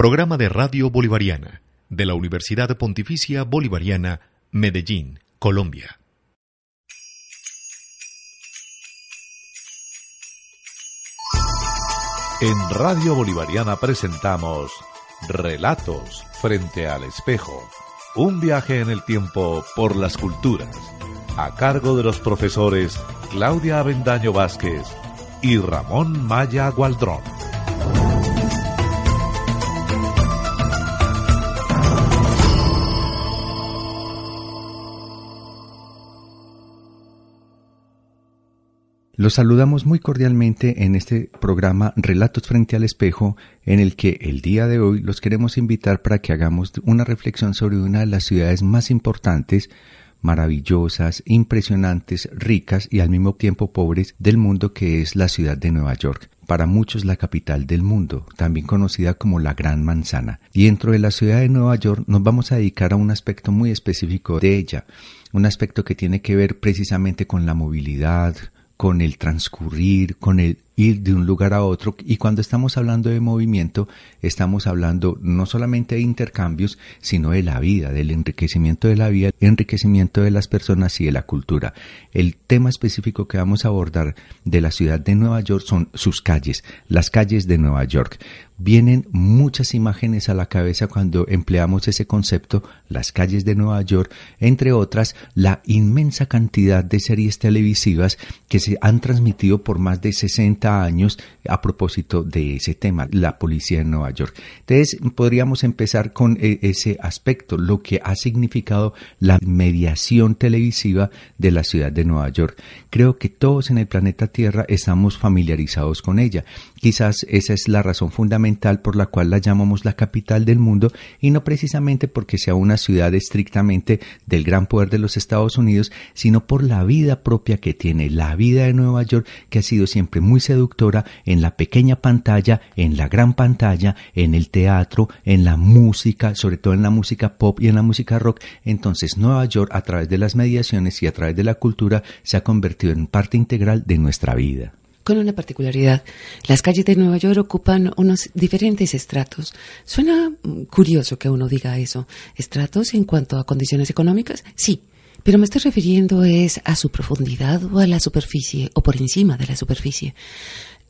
Programa de Radio Bolivariana de la Universidad Pontificia Bolivariana, Medellín, Colombia. En Radio Bolivariana presentamos Relatos frente al espejo. Un viaje en el tiempo por las culturas. A cargo de los profesores Claudia Avendaño Vázquez y Ramón Maya Gualdrón. Los saludamos muy cordialmente en este programa Relatos frente al espejo, en el que el día de hoy los queremos invitar para que hagamos una reflexión sobre una de las ciudades más importantes, maravillosas, impresionantes, ricas y al mismo tiempo pobres del mundo que es la ciudad de Nueva York para muchos la capital del mundo, también conocida como la Gran Manzana. Y dentro de la ciudad de Nueva York nos vamos a dedicar a un aspecto muy específico de ella, un aspecto que tiene que ver precisamente con la movilidad, con el transcurrir, con el ir de un lugar a otro. Y cuando estamos hablando de movimiento, estamos hablando no solamente de intercambios, sino de la vida, del enriquecimiento de la vida, enriquecimiento de las personas y de la cultura. El tema específico que vamos a abordar de la ciudad de Nueva York son sus calles, las calles de Nueva York vienen muchas imágenes a la cabeza cuando empleamos ese concepto, las calles de Nueva York, entre otras, la inmensa cantidad de series televisivas que se han transmitido por más de 60 años a propósito de ese tema, la policía de Nueva York. Entonces, podríamos empezar con eh, ese aspecto, lo que ha significado la mediación televisiva de la ciudad de Nueva York. Creo que todos en el planeta Tierra estamos familiarizados con ella. Quizás esa es la razón fundamental por la cual la llamamos la capital del mundo y no precisamente porque sea una ciudad estrictamente del gran poder de los Estados Unidos, sino por la vida propia que tiene, la vida de Nueva York que ha sido siempre muy seductora en la pequeña pantalla, en la gran pantalla, en el teatro, en la música, sobre todo en la música pop y en la música rock. Entonces Nueva York a través de las mediaciones y a través de la cultura se ha convertido en parte integral de nuestra vida con una particularidad. Las calles de Nueva York ocupan unos diferentes estratos. Suena mm, curioso que uno diga eso. ¿Estratos en cuanto a condiciones económicas? Sí. Pero me estoy refiriendo es a su profundidad o a la superficie o por encima de la superficie.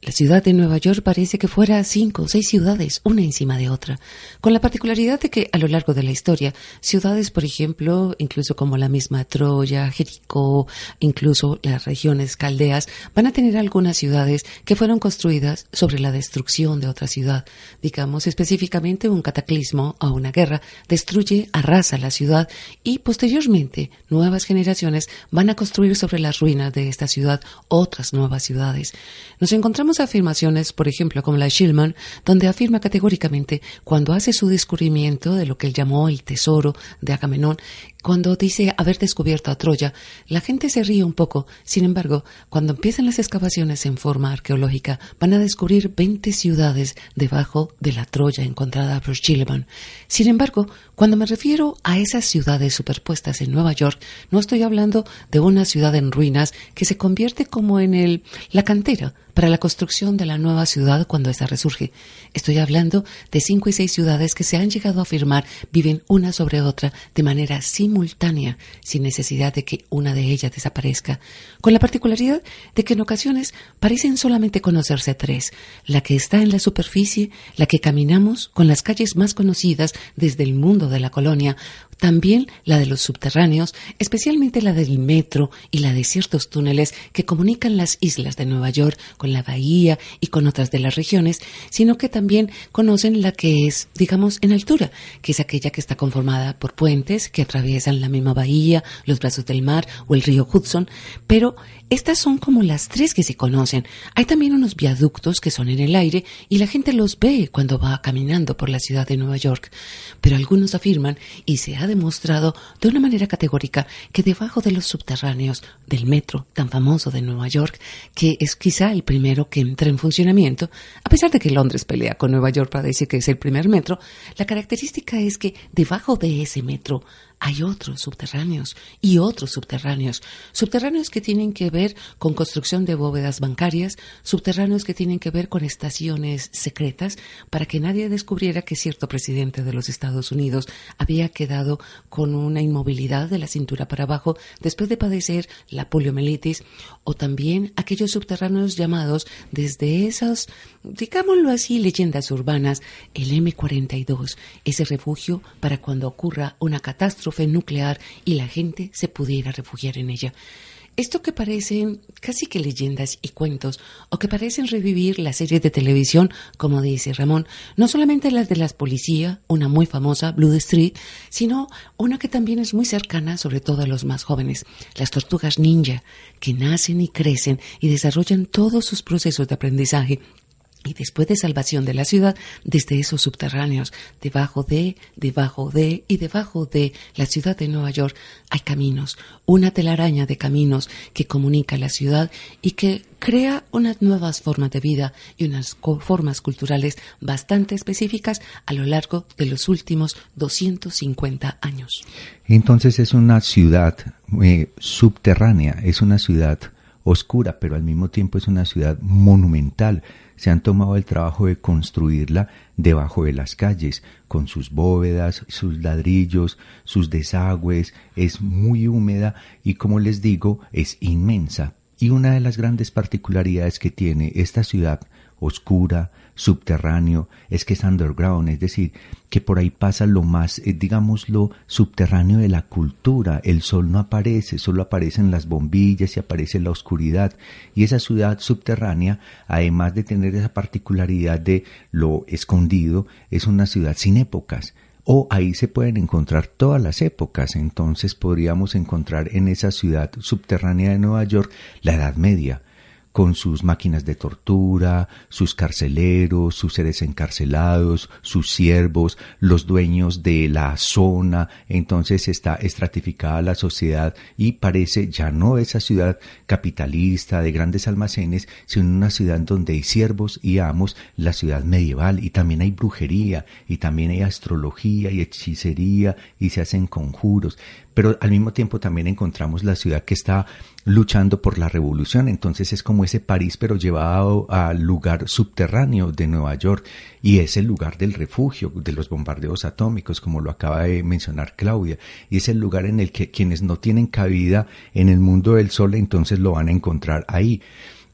La ciudad de Nueva York parece que fuera cinco o seis ciudades, una encima de otra, con la particularidad de que a lo largo de la historia, ciudades, por ejemplo, incluso como la misma Troya, Jericó, incluso las regiones caldeas, van a tener algunas ciudades que fueron construidas sobre la destrucción de otra ciudad. Digamos específicamente un cataclismo o una guerra destruye, arrasa la ciudad y posteriormente nuevas generaciones van a construir sobre las ruinas de esta ciudad otras nuevas ciudades. Nos encontramos afirmaciones, por ejemplo, como la de Schillman, donde afirma categóricamente, cuando hace su descubrimiento de lo que él llamó el tesoro de Agamenón, cuando dice haber descubierto a Troya, la gente se ríe un poco. Sin embargo, cuando empiezan las excavaciones en forma arqueológica, van a descubrir 20 ciudades debajo de la Troya encontrada por Schillemann. Sin embargo, cuando me refiero a esas ciudades superpuestas en Nueva York, no estoy hablando de una ciudad en ruinas que se convierte como en el, la cantera para la construcción de la nueva ciudad cuando ésta resurge. Estoy hablando de cinco y seis ciudades que se han llegado a afirmar viven una sobre otra de manera simultánea, sin necesidad de que una de ellas desaparezca, con la particularidad de que en ocasiones parecen solamente conocerse tres, la que está en la superficie, la que caminamos con las calles más conocidas desde el mundo de la colonia, también la de los subterráneos, especialmente la del metro y la de ciertos túneles que comunican las islas de Nueva York con la bahía y con otras de las regiones, sino que también conocen la que es, digamos, en altura, que es aquella que está conformada por puentes que atraviesan la misma bahía, los brazos del mar o el río Hudson, pero estas son como las tres que se conocen. Hay también unos viaductos que son en el aire y la gente los ve cuando va caminando por la ciudad de Nueva York. Pero algunos afirman, y se ha demostrado de una manera categórica, que debajo de los subterráneos del metro tan famoso de Nueva York, que es quizá el primero que entra en funcionamiento, a pesar de que Londres pelea con Nueva York para decir que es el primer metro, la característica es que debajo de ese metro hay otros subterráneos y otros subterráneos. Subterráneos que tienen que ver con construcción de bóvedas bancarias, subterráneos que tienen que ver con estaciones secretas para que nadie descubriera que cierto presidente de los Estados Unidos había quedado con una inmovilidad de la cintura para abajo después de padecer la poliomielitis o también aquellos subterráneos llamados desde esas, digámoslo así, leyendas urbanas, el M42, ese refugio para cuando ocurra una catástrofe nuclear y la gente se pudiera refugiar en ella. Esto que parecen casi que leyendas y cuentos, o que parecen revivir la serie de televisión, como dice Ramón, no solamente las de las policías, una muy famosa, Blue Street, sino una que también es muy cercana, sobre todo a los más jóvenes, las tortugas ninja, que nacen y crecen y desarrollan todos sus procesos de aprendizaje y después de salvación de la ciudad, desde esos subterráneos, debajo de, debajo de y debajo de la ciudad de Nueva York, hay caminos, una telaraña de caminos que comunica la ciudad y que crea unas nuevas formas de vida y unas formas culturales bastante específicas a lo largo de los últimos 250 años. Entonces es una ciudad eh, subterránea, es una ciudad oscura, pero al mismo tiempo es una ciudad monumental se han tomado el trabajo de construirla debajo de las calles, con sus bóvedas, sus ladrillos, sus desagües, es muy húmeda y como les digo, es inmensa. Y una de las grandes particularidades que tiene esta ciudad oscura, subterráneo, es que es underground, es decir, que por ahí pasa lo más, eh, digamos, lo subterráneo de la cultura. El sol no aparece, solo aparecen las bombillas y aparece la oscuridad. Y esa ciudad subterránea, además de tener esa particularidad de lo escondido, es una ciudad sin épocas o ahí se pueden encontrar todas las épocas. Entonces podríamos encontrar en esa ciudad subterránea de Nueva York la Edad Media, con sus máquinas de tortura, sus carceleros, sus seres encarcelados, sus siervos, los dueños de la zona, entonces está estratificada la sociedad y parece ya no esa ciudad capitalista de grandes almacenes, sino una ciudad donde hay siervos y amos, la ciudad medieval. Y también hay brujería y también hay astrología y hechicería y se hacen conjuros pero al mismo tiempo también encontramos la ciudad que está luchando por la revolución, entonces es como ese París pero llevado al lugar subterráneo de Nueva York y es el lugar del refugio de los bombardeos atómicos, como lo acaba de mencionar Claudia, y es el lugar en el que quienes no tienen cabida en el mundo del sol entonces lo van a encontrar ahí.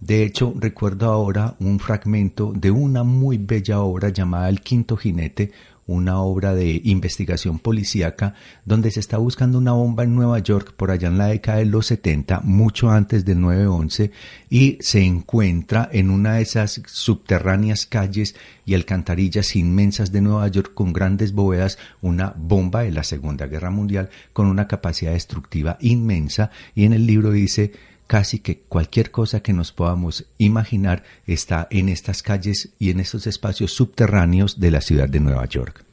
De hecho, recuerdo ahora un fragmento de una muy bella obra llamada El Quinto Jinete, una obra de investigación policíaca donde se está buscando una bomba en Nueva York por allá en la década de los 70, mucho antes del 9-11, y se encuentra en una de esas subterráneas calles y alcantarillas inmensas de Nueva York con grandes bóvedas una bomba de la Segunda Guerra Mundial con una capacidad destructiva inmensa y en el libro dice casi que cualquier cosa que nos podamos imaginar está en estas calles y en estos espacios subterráneos de la ciudad de Nueva York.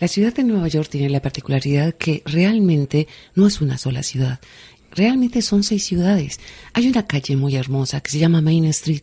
La ciudad de Nueva York tiene la particularidad que realmente no es una sola ciudad. Realmente son seis ciudades. Hay una calle muy hermosa que se llama Main Street,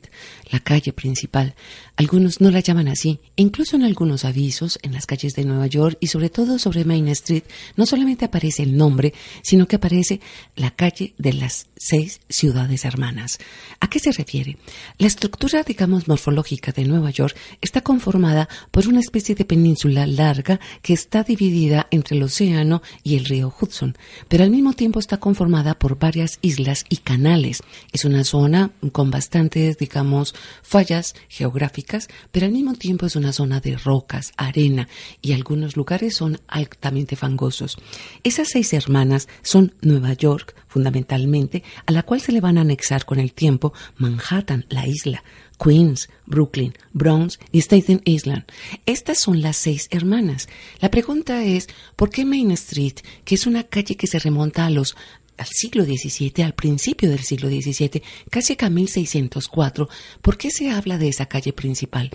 la calle principal. Algunos no la llaman así. Incluso en algunos avisos en las calles de Nueva York y sobre todo sobre Main Street, no solamente aparece el nombre, sino que aparece la calle de las seis ciudades hermanas. ¿A qué se refiere? La estructura, digamos, morfológica de Nueva York está conformada por una especie de península larga que está dividida entre el océano y el río Hudson, pero al mismo tiempo está conformada por varias islas y canales. Es una zona con bastantes, digamos, fallas geográficas, pero al mismo tiempo es una zona de rocas, arena y algunos lugares son altamente fangosos. Esas seis hermanas son Nueva York, fundamentalmente, a la cual se le van a anexar con el tiempo Manhattan, la isla, Queens, Brooklyn, Bronx y Staten Island. Estas son las seis hermanas. La pregunta es, ¿por qué Main Street, que es una calle que se remonta a los al siglo XVII, al principio del siglo XVII, casi a 1604, ¿por qué se habla de esa calle principal?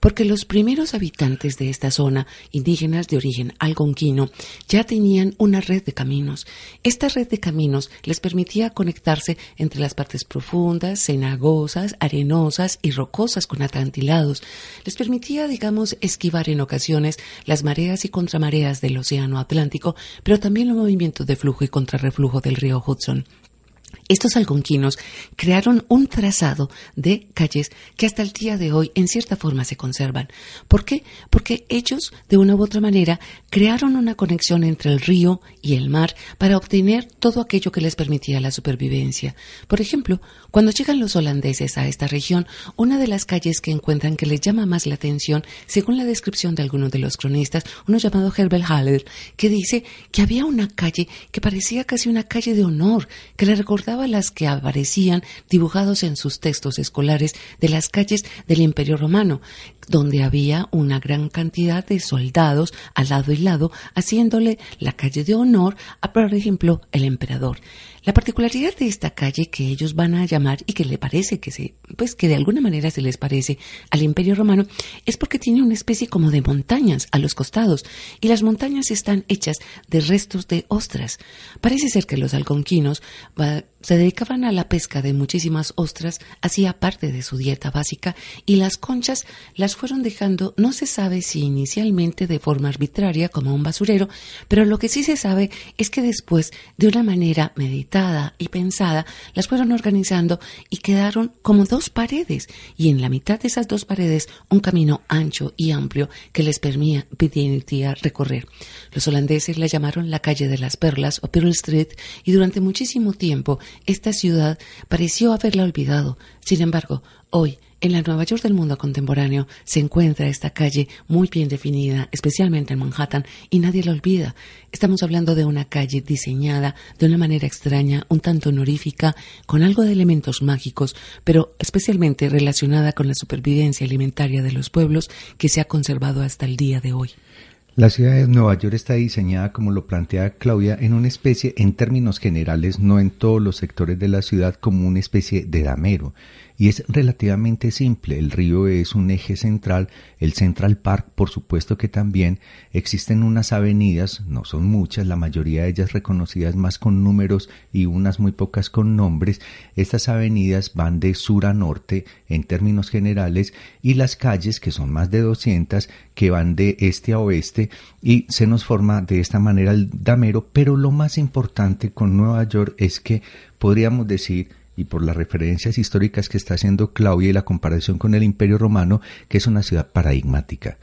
Porque los primeros habitantes de esta zona, indígenas de origen algonquino, ya tenían una red de caminos. Esta red de caminos les permitía conectarse entre las partes profundas, cenagosas, arenosas y rocosas con acantilados. Les permitía, digamos, esquivar en ocasiones las mareas y contramareas del océano Atlántico, pero también los movimientos de flujo y contrarreflujo del Hudson. Estos algonquinos crearon un trazado de calles que hasta el día de hoy en cierta forma se conservan. ¿Por qué? Porque ellos, de una u otra manera, crearon una conexión entre el río y el mar para obtener todo aquello que les permitía la supervivencia. Por ejemplo, cuando llegan los holandeses a esta región, una de las calles que encuentran que les llama más la atención, según la descripción de algunos de los cronistas, uno llamado Herbert Haller, que dice que había una calle que parecía casi una calle de honor, que le recordaba las que aparecían dibujados en sus textos escolares de las calles del Imperio Romano, donde había una gran cantidad de soldados al lado y lado, haciéndole la calle de honor a, por ejemplo, el emperador. La particularidad de esta calle que ellos van a llamar y que le parece que se, pues que de alguna manera se les parece al Imperio Romano es porque tiene una especie como de montañas a los costados y las montañas están hechas de restos de ostras. Parece ser que los algonquinos se dedicaban a la pesca de muchísimas ostras, hacía parte de su dieta básica y las conchas las fueron dejando, no se sabe si inicialmente de forma arbitraria como un basurero, pero lo que sí se sabe es que después de una manera y pensada, las fueron organizando y quedaron como dos paredes, y en la mitad de esas dos paredes un camino ancho y amplio que les permitía recorrer. Los holandeses la llamaron la calle de las perlas o Pearl Street, y durante muchísimo tiempo esta ciudad pareció haberla olvidado. Sin embargo, hoy, en la Nueva York del mundo contemporáneo se encuentra esta calle muy bien definida, especialmente en Manhattan, y nadie la olvida. Estamos hablando de una calle diseñada de una manera extraña, un tanto honorífica, con algo de elementos mágicos, pero especialmente relacionada con la supervivencia alimentaria de los pueblos que se ha conservado hasta el día de hoy. La ciudad de Nueva York está diseñada, como lo plantea Claudia, en una especie, en términos generales, no en todos los sectores de la ciudad, como una especie de damero y es relativamente simple. El río es un eje central, el Central Park por supuesto que también existen unas avenidas, no son muchas, la mayoría de ellas reconocidas más con números y unas muy pocas con nombres. Estas avenidas van de sur a norte en términos generales y las calles, que son más de 200, que van de este a oeste y se nos forma de esta manera el damero, pero lo más importante con Nueva York es que podríamos decir y por las referencias históricas que está haciendo Claudia y la comparación con el Imperio Romano, que es una ciudad paradigmática.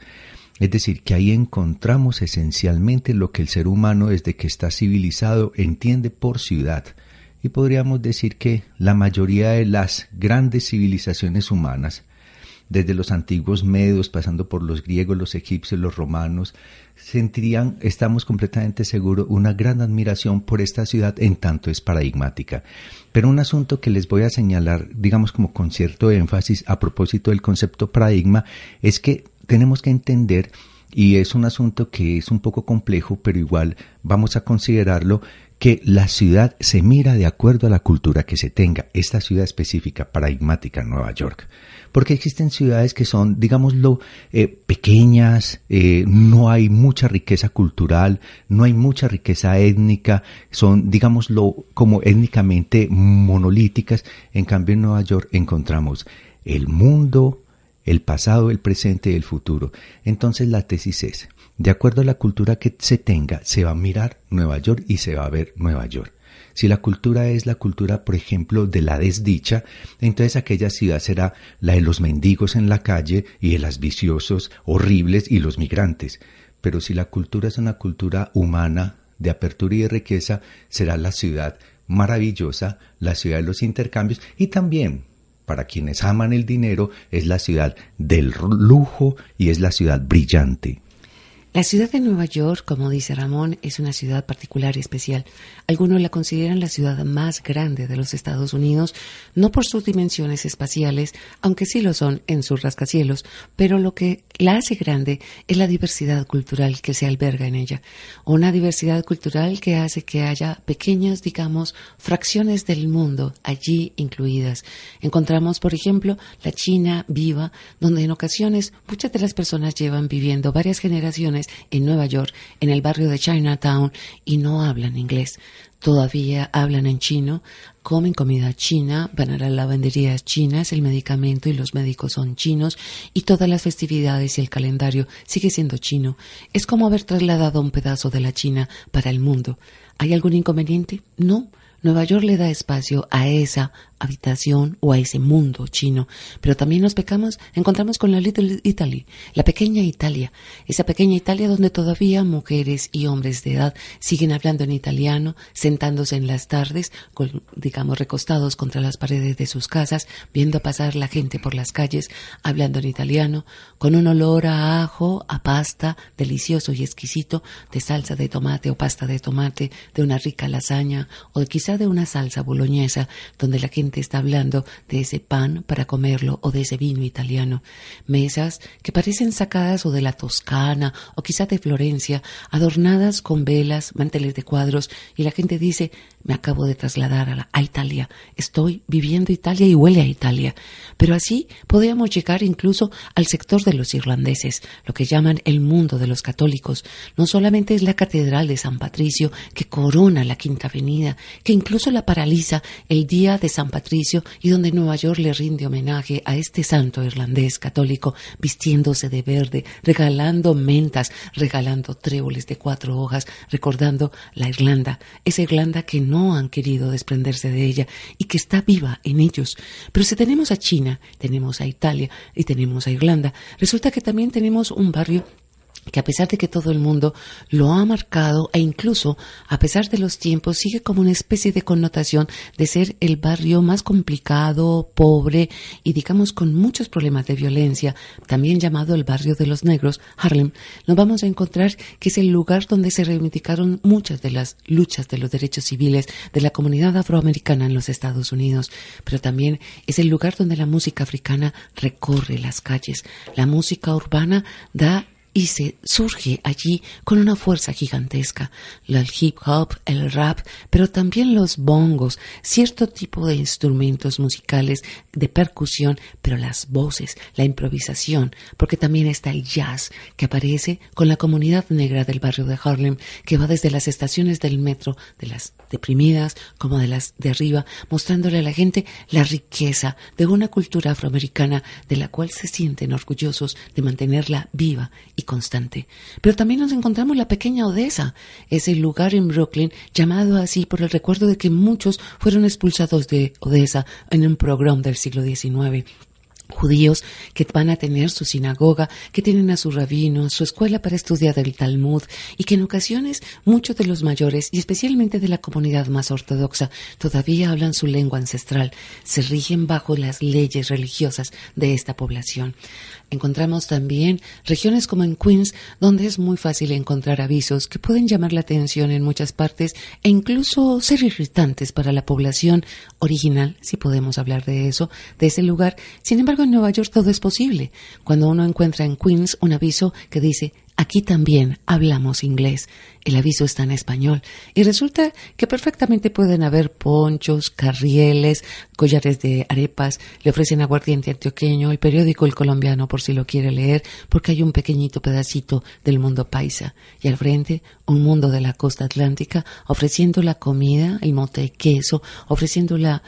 Es decir, que ahí encontramos esencialmente lo que el ser humano desde que está civilizado entiende por ciudad. Y podríamos decir que la mayoría de las grandes civilizaciones humanas, desde los antiguos medos, pasando por los griegos, los egipcios, los romanos, sentirían, estamos completamente seguros, una gran admiración por esta ciudad en tanto es paradigmática. Pero un asunto que les voy a señalar, digamos como con cierto énfasis a propósito del concepto paradigma, es que tenemos que entender y es un asunto que es un poco complejo, pero igual vamos a considerarlo, que la ciudad se mira de acuerdo a la cultura que se tenga, esta ciudad específica, paradigmática, Nueva York porque existen ciudades que son, digámoslo, eh, pequeñas, eh, no hay mucha riqueza cultural, no hay mucha riqueza étnica, son, digámoslo, como étnicamente monolíticas. En cambio, en Nueva York encontramos el mundo, el pasado, el presente y el futuro. Entonces la tesis es, de acuerdo a la cultura que se tenga, se va a mirar Nueva York y se va a ver Nueva York. Si la cultura es la cultura, por ejemplo, de la desdicha, entonces aquella ciudad será la de los mendigos en la calle y de las viciosos horribles y los migrantes. Pero si la cultura es una cultura humana, de apertura y de riqueza, será la ciudad maravillosa, la ciudad de los intercambios y también para quienes aman el dinero, es la ciudad del lujo y es la ciudad brillante. La ciudad de Nueva York, como dice Ramón, es una ciudad particular y especial. Algunos la consideran la ciudad más grande de los Estados Unidos, no por sus dimensiones espaciales, aunque sí lo son en sus rascacielos, pero lo que la hace grande es la diversidad cultural que se alberga en ella. Una diversidad cultural que hace que haya pequeñas, digamos, fracciones del mundo allí incluidas. Encontramos, por ejemplo, la China viva, donde en ocasiones muchas de las personas llevan viviendo varias generaciones en Nueva York, en el barrio de Chinatown, y no hablan inglés. Todavía hablan en chino, comen comida china, van a las lavanderías chinas, el medicamento y los médicos son chinos y todas las festividades y el calendario sigue siendo chino. Es como haber trasladado un pedazo de la China para el mundo. ¿Hay algún inconveniente? No. Nueva York le da espacio a esa habitación o a ese mundo chino. Pero también nos pecamos, encontramos con la Little Italy, la pequeña Italia, esa pequeña Italia donde todavía mujeres y hombres de edad siguen hablando en italiano, sentándose en las tardes, digamos recostados contra las paredes de sus casas, viendo pasar la gente por las calles, hablando en italiano, con un olor a ajo, a pasta, delicioso y exquisito, de salsa de tomate o pasta de tomate, de una rica lasaña o quizá de una salsa boloñesa, donde la gente está hablando de ese pan para comerlo o de ese vino italiano. Mesas que parecen sacadas o de la Toscana o quizá de Florencia, adornadas con velas, manteles de cuadros, y la gente dice, me acabo de trasladar a, a Italia, estoy viviendo Italia y huele a Italia. Pero así podríamos llegar incluso al sector de los irlandeses, lo que llaman el mundo de los católicos. No solamente es la Catedral de San Patricio que corona la Quinta Avenida, que incluso la paraliza el día de San Patricio, y donde Nueva York le rinde homenaje a este santo irlandés católico vistiéndose de verde, regalando mentas, regalando tréboles de cuatro hojas, recordando la Irlanda, esa Irlanda que no han querido desprenderse de ella y que está viva en ellos. Pero si tenemos a China, tenemos a Italia y tenemos a Irlanda, resulta que también tenemos un barrio que a pesar de que todo el mundo lo ha marcado e incluso a pesar de los tiempos sigue como una especie de connotación de ser el barrio más complicado, pobre y digamos con muchos problemas de violencia, también llamado el barrio de los negros, Harlem, nos vamos a encontrar que es el lugar donde se reivindicaron muchas de las luchas de los derechos civiles de la comunidad afroamericana en los Estados Unidos, pero también es el lugar donde la música africana recorre las calles, la música urbana da y se surge allí con una fuerza gigantesca. El hip hop, el rap, pero también los bongos, cierto tipo de instrumentos musicales de percusión, pero las voces, la improvisación, porque también está el jazz que aparece con la comunidad negra del barrio de Harlem, que va desde las estaciones del metro, de las deprimidas como de las de arriba, mostrándole a la gente la riqueza de una cultura afroamericana de la cual se sienten orgullosos de mantenerla viva constante. Pero también nos encontramos la pequeña Odessa, ese lugar en Brooklyn llamado así por el recuerdo de que muchos fueron expulsados de Odessa en un programa del siglo XIX judíos que van a tener su sinagoga, que tienen a su rabino, su escuela para estudiar el Talmud y que en ocasiones muchos de los mayores y especialmente de la comunidad más ortodoxa todavía hablan su lengua ancestral, se rigen bajo las leyes religiosas de esta población. Encontramos también regiones como en Queens, donde es muy fácil encontrar avisos que pueden llamar la atención en muchas partes e incluso ser irritantes para la población original, si podemos hablar de eso, de ese lugar. Sin embargo, en Nueva York todo es posible. Cuando uno encuentra en Queens un aviso que dice Aquí también hablamos inglés. El aviso está en español. Y resulta que perfectamente pueden haber ponchos, carrieles, collares de arepas. Le ofrecen aguardiente antioqueño, el periódico El Colombiano por si lo quiere leer, porque hay un pequeñito pedacito del mundo paisa. Y al frente, un mundo de la costa atlántica ofreciendo la comida, el mote de queso, ofreciendo la,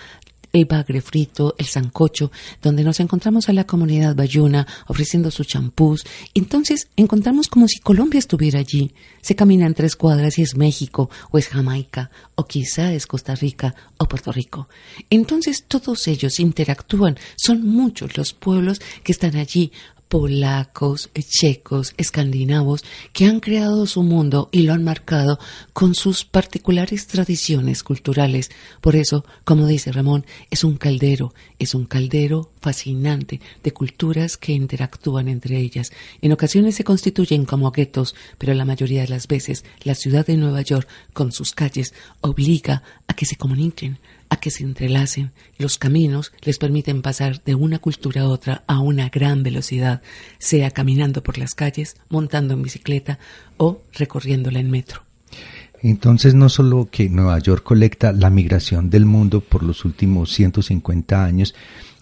el bagre frito, el sancocho, donde nos encontramos a la comunidad bayuna ofreciendo sus champús. Entonces encontramos como si Colombia estuviera allí. Se caminan tres cuadras y es México, o es Jamaica, o quizá es Costa Rica o Puerto Rico. Entonces todos ellos interactúan. Son muchos los pueblos que están allí polacos, checos, escandinavos, que han creado su mundo y lo han marcado con sus particulares tradiciones culturales. Por eso, como dice Ramón, es un caldero, es un caldero fascinante de culturas que interactúan entre ellas. En ocasiones se constituyen como guetos, pero la mayoría de las veces la ciudad de Nueva York, con sus calles, obliga a que se comuniquen, a que se entrelacen. Los caminos les permiten pasar de una cultura a otra a una gran velocidad, sea caminando por las calles, montando en bicicleta o recorriéndola en metro. Entonces, no solo que Nueva York colecta la migración del mundo por los últimos 150 años,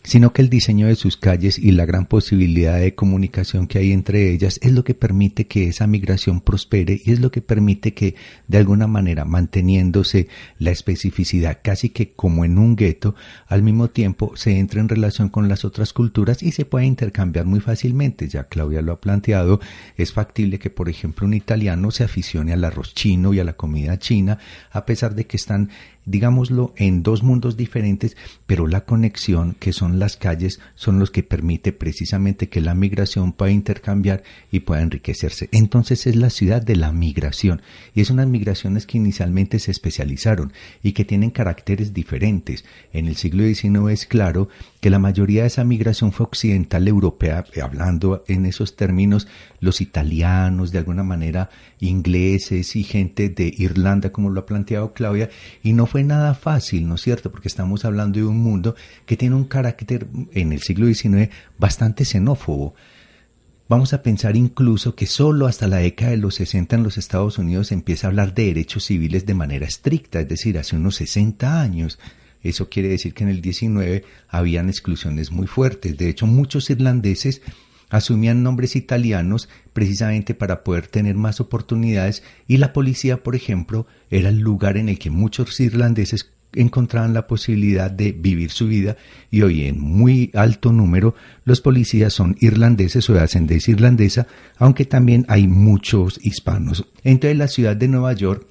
sino que el diseño de sus calles y la gran posibilidad de comunicación que hay entre ellas es lo que permite que esa migración prospere y es lo que permite que de alguna manera manteniéndose la especificidad casi que como en un gueto, al mismo tiempo se entre en relación con las otras culturas y se puede intercambiar muy fácilmente. Ya Claudia lo ha planteado, es factible que por ejemplo un italiano se aficione al arroz chino y a la comida china a pesar de que están digámoslo, en dos mundos diferentes, pero la conexión que son las calles son los que permite precisamente que la migración pueda intercambiar y pueda enriquecerse. Entonces es la ciudad de la migración y es unas migraciones que inicialmente se especializaron y que tienen caracteres diferentes. En el siglo XIX es claro que la mayoría de esa migración fue occidental europea, hablando en esos términos, los italianos, de alguna manera ingleses y gente de Irlanda, como lo ha planteado Claudia, y no fue nada fácil, ¿no es cierto? Porque estamos hablando de un mundo que tiene un carácter en el siglo XIX bastante xenófobo. Vamos a pensar incluso que solo hasta la década de los 60 en los Estados Unidos se empieza a hablar de derechos civiles de manera estricta, es decir, hace unos 60 años. Eso quiere decir que en el 19 habían exclusiones muy fuertes. De hecho, muchos irlandeses asumían nombres italianos precisamente para poder tener más oportunidades y la policía, por ejemplo, era el lugar en el que muchos irlandeses encontraban la posibilidad de vivir su vida y hoy en muy alto número los policías son irlandeses o de ascendencia irlandesa, aunque también hay muchos hispanos. Entonces la ciudad de Nueva York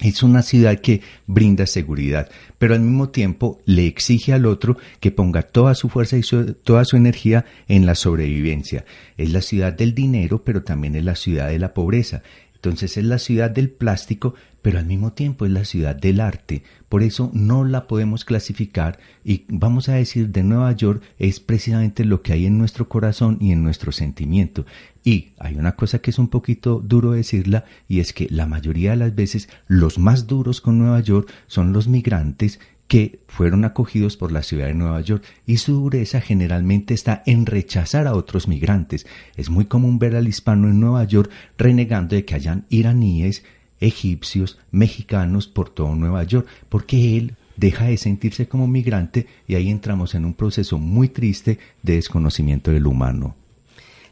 es una ciudad que brinda seguridad, pero al mismo tiempo le exige al otro que ponga toda su fuerza y toda su energía en la sobrevivencia. Es la ciudad del dinero, pero también es la ciudad de la pobreza. Entonces es la ciudad del plástico, pero al mismo tiempo es la ciudad del arte. Por eso no la podemos clasificar y vamos a decir de Nueva York es precisamente lo que hay en nuestro corazón y en nuestro sentimiento. Y hay una cosa que es un poquito duro decirla y es que la mayoría de las veces los más duros con Nueva York son los migrantes que fueron acogidos por la ciudad de Nueva York y su dureza generalmente está en rechazar a otros migrantes. Es muy común ver al hispano en Nueva York renegando de que hayan iraníes, egipcios, mexicanos por todo Nueva York, porque él deja de sentirse como migrante y ahí entramos en un proceso muy triste de desconocimiento del humano.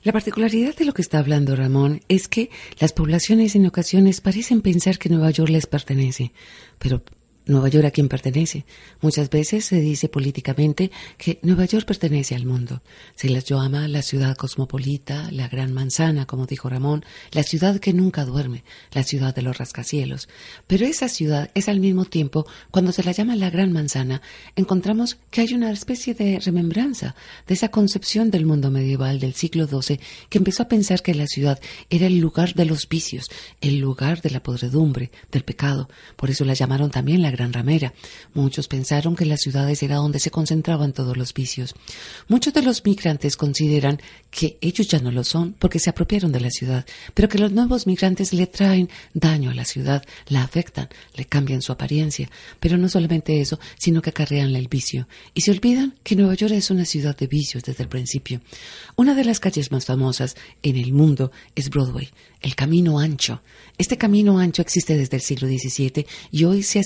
La particularidad de lo que está hablando Ramón es que las poblaciones en ocasiones parecen pensar que Nueva York les pertenece, pero Nueva York a quién pertenece. Muchas veces se dice políticamente que Nueva York pertenece al mundo. Se las llama la ciudad cosmopolita, la gran manzana, como dijo Ramón, la ciudad que nunca duerme, la ciudad de los rascacielos. Pero esa ciudad es al mismo tiempo, cuando se la llama la gran manzana, encontramos que hay una especie de remembranza de esa concepción del mundo medieval del siglo XII que empezó a pensar que la ciudad era el lugar de los vicios, el lugar de la podredumbre, del pecado. Por eso la llamaron también la Gran Ramera. Muchos pensaron que las ciudades era donde se concentraban todos los vicios. Muchos de los migrantes consideran que ellos ya no lo son porque se apropiaron de la ciudad, pero que los nuevos migrantes le traen daño a la ciudad, la afectan, le cambian su apariencia. Pero no solamente eso, sino que acarrean el vicio. Y se olvidan que Nueva York es una ciudad de vicios desde el principio. Una de las calles más famosas en el mundo es Broadway, el camino ancho. Este camino ancho existe desde el siglo XVII y hoy se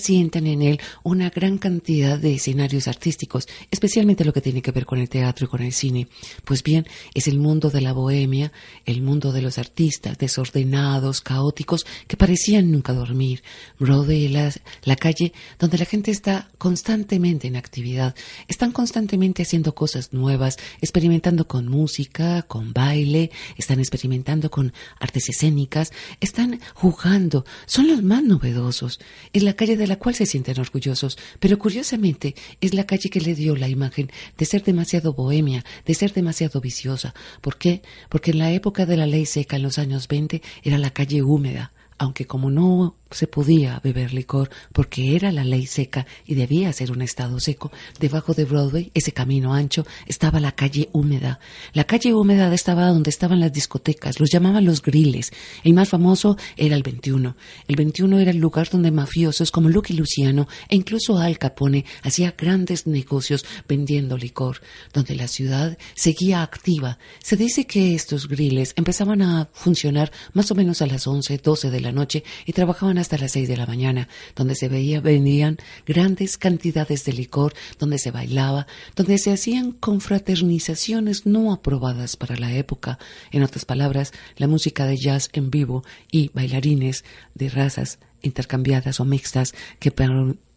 en él una gran cantidad de escenarios artísticos, especialmente lo que tiene que ver con el teatro y con el cine. Pues bien, es el mundo de la bohemia, el mundo de los artistas desordenados, caóticos, que parecían nunca dormir. Broadway es la calle donde la gente está constantemente en actividad, están constantemente haciendo cosas nuevas, experimentando con música, con baile, están experimentando con artes escénicas, están jugando, son los más novedosos. Es la calle de la cual se sienten orgullosos, pero curiosamente es la calle que le dio la imagen de ser demasiado bohemia, de ser demasiado viciosa. ¿Por qué? Porque en la época de la ley seca, en los años 20, era la calle húmeda, aunque como no se podía beber licor porque era la ley seca y debía ser un estado seco. Debajo de Broadway, ese camino ancho, estaba la calle húmeda. La calle húmeda estaba donde estaban las discotecas, los llamaban los griles. El más famoso era el 21. El 21 era el lugar donde mafiosos como Lucky Luciano e incluso Al Capone hacía grandes negocios vendiendo licor, donde la ciudad seguía activa. Se dice que estos griles empezaban a funcionar más o menos a las 11, 12 de la noche y trabajaban hasta las seis de la mañana, donde se veía, vendían grandes cantidades de licor, donde se bailaba, donde se hacían confraternizaciones no aprobadas para la época. En otras palabras, la música de jazz en vivo y bailarines de razas intercambiadas o mixtas que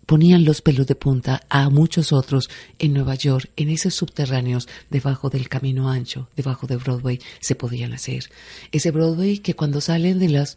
ponían los pelos de punta a muchos otros en Nueva York, en esos subterráneos debajo del camino ancho, debajo de Broadway, se podían hacer. Ese Broadway que cuando salen de las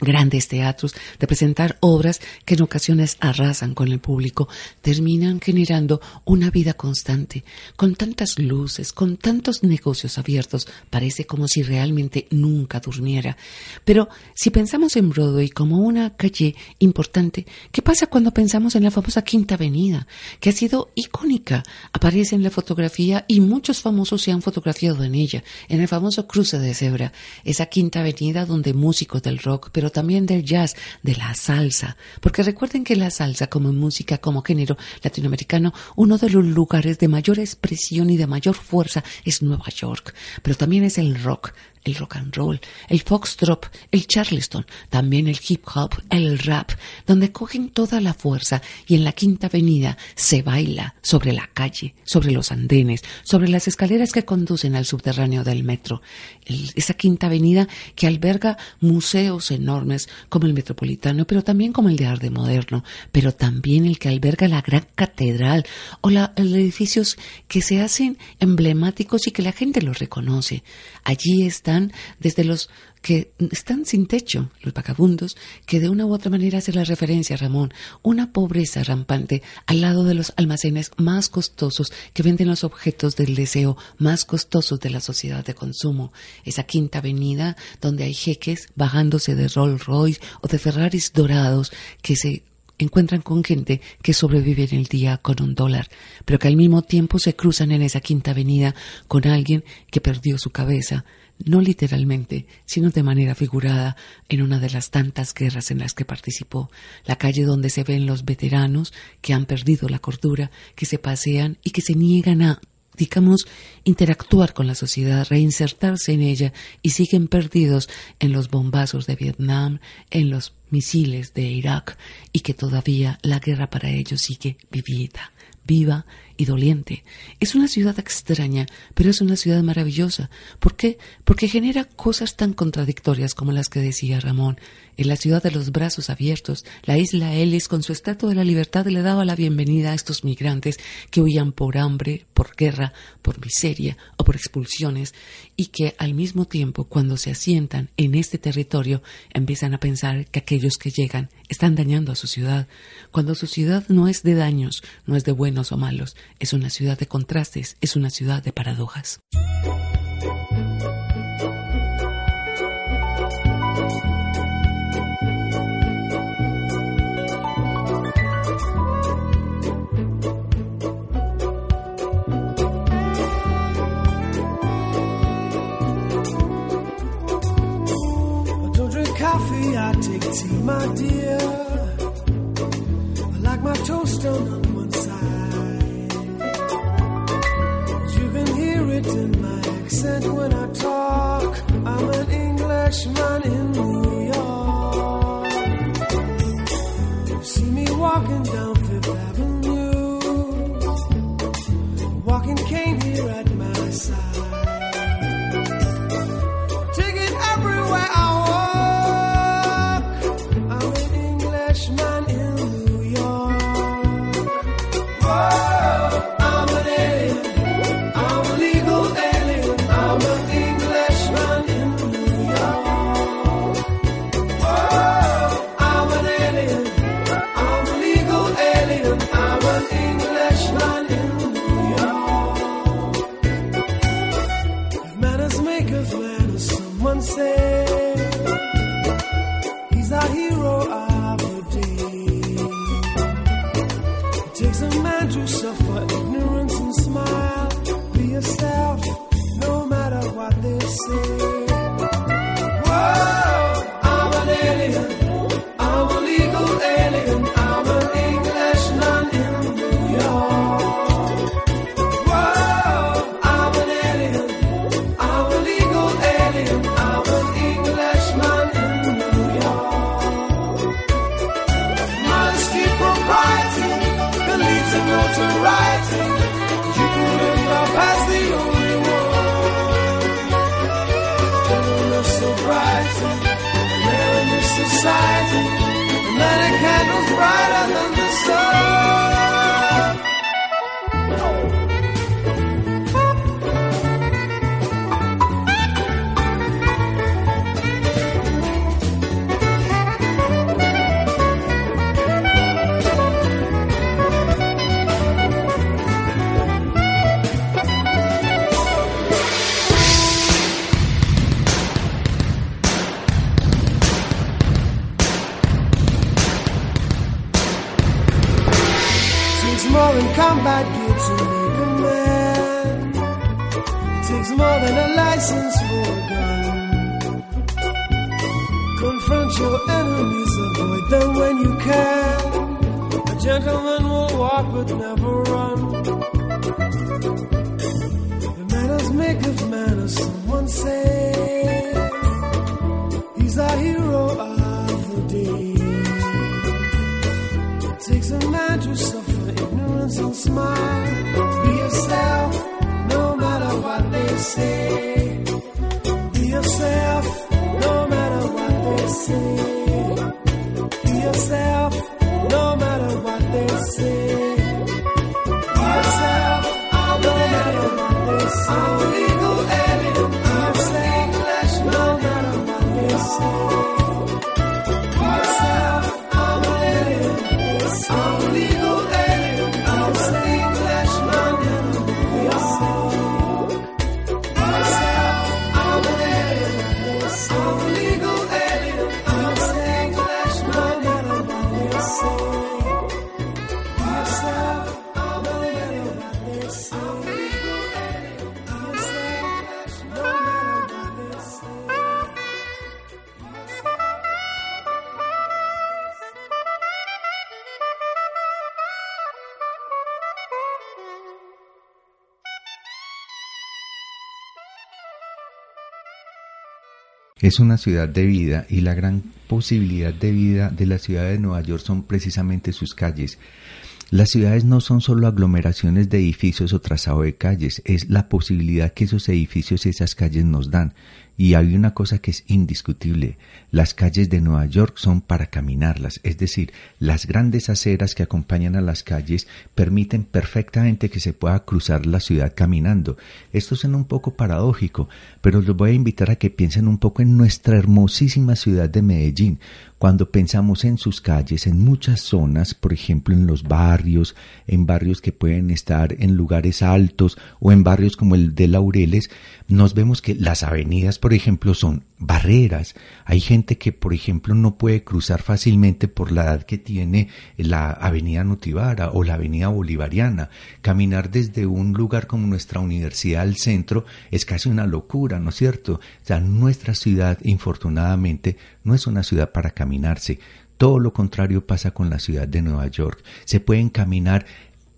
grandes teatros, de presentar obras que en ocasiones arrasan con el público, terminan generando una vida constante, con tantas luces, con tantos negocios abiertos, parece como si realmente nunca durmiera. Pero si pensamos en Broadway como una calle importante, ¿qué pasa cuando pensamos en la famosa Quinta Avenida, que ha sido icónica? Aparece en la fotografía y muchos famosos se han fotografiado en ella, en el famoso cruce de cebra, esa Quinta Avenida donde músicos del rock, pero también del jazz, de la salsa, porque recuerden que la salsa como música, como género latinoamericano, uno de los lugares de mayor expresión y de mayor fuerza es Nueva York, pero también es el rock, el rock and roll, el foxtrot, el charleston, también el hip hop, el rap, donde cogen toda la fuerza y en la Quinta Avenida se baila sobre la calle, sobre los andenes, sobre las escaleras que conducen al subterráneo del metro. esa Quinta Avenida que alberga museos enormes como el Metropolitano, pero también como el de Arte Moderno, pero también el que alberga la Gran Catedral o los edificios que se hacen emblemáticos y que la gente los reconoce. Allí está desde los que están sin techo, los vagabundos, que de una u otra manera hace la referencia, Ramón, una pobreza rampante al lado de los almacenes más costosos que venden los objetos del deseo más costosos de la sociedad de consumo. Esa quinta avenida donde hay jeques bajándose de Rolls Royce o de Ferraris dorados que se encuentran con gente que sobrevive en el día con un dólar, pero que al mismo tiempo se cruzan en esa quinta avenida con alguien que perdió su cabeza, no literalmente, sino de manera figurada, en una de las tantas guerras en las que participó, la calle donde se ven los veteranos que han perdido la cordura, que se pasean y que se niegan a digamos, interactuar con la sociedad, reinsertarse en ella y siguen perdidos en los bombazos de Vietnam, en los misiles de Irak y que todavía la guerra para ellos sigue vivida, viva y doliente. Es una ciudad extraña, pero es una ciudad maravillosa. ¿Por qué? Porque genera cosas tan contradictorias como las que decía Ramón. En la ciudad de los brazos abiertos, la isla Ellis con su estatua de la libertad le daba la bienvenida a estos migrantes que huían por hambre, por guerra, por miseria o por expulsiones y que al mismo tiempo cuando se asientan en este territorio empiezan a pensar que aquellos que llegan están dañando a su ciudad, cuando su ciudad no es de daños, no es de buenos o malos, es una ciudad de contrastes, es una ciudad de paradojas. coffee, I like my Es una ciudad de vida y la gran posibilidad de vida de la ciudad de Nueva York son precisamente sus calles. Las ciudades no son solo aglomeraciones de edificios o trazado de calles, es la posibilidad que esos edificios y esas calles nos dan. Y hay una cosa que es indiscutible, las calles de Nueva York son para caminarlas, es decir, las grandes aceras que acompañan a las calles permiten perfectamente que se pueda cruzar la ciudad caminando. Esto suena un poco paradójico, pero los voy a invitar a que piensen un poco en nuestra hermosísima ciudad de Medellín. Cuando pensamos en sus calles, en muchas zonas, por ejemplo en los barrios, en barrios que pueden estar en lugares altos o en barrios como el de Laureles, nos vemos que las avenidas, por ejemplo, son barreras. Hay gente que, por ejemplo, no puede cruzar fácilmente por la edad que tiene la avenida Nutibara o la avenida Bolivariana. Caminar desde un lugar como nuestra universidad al centro es casi una locura, ¿no es cierto? O sea, nuestra ciudad, infortunadamente, no es una ciudad para caminarse. Todo lo contrario pasa con la ciudad de Nueva York. Se pueden caminar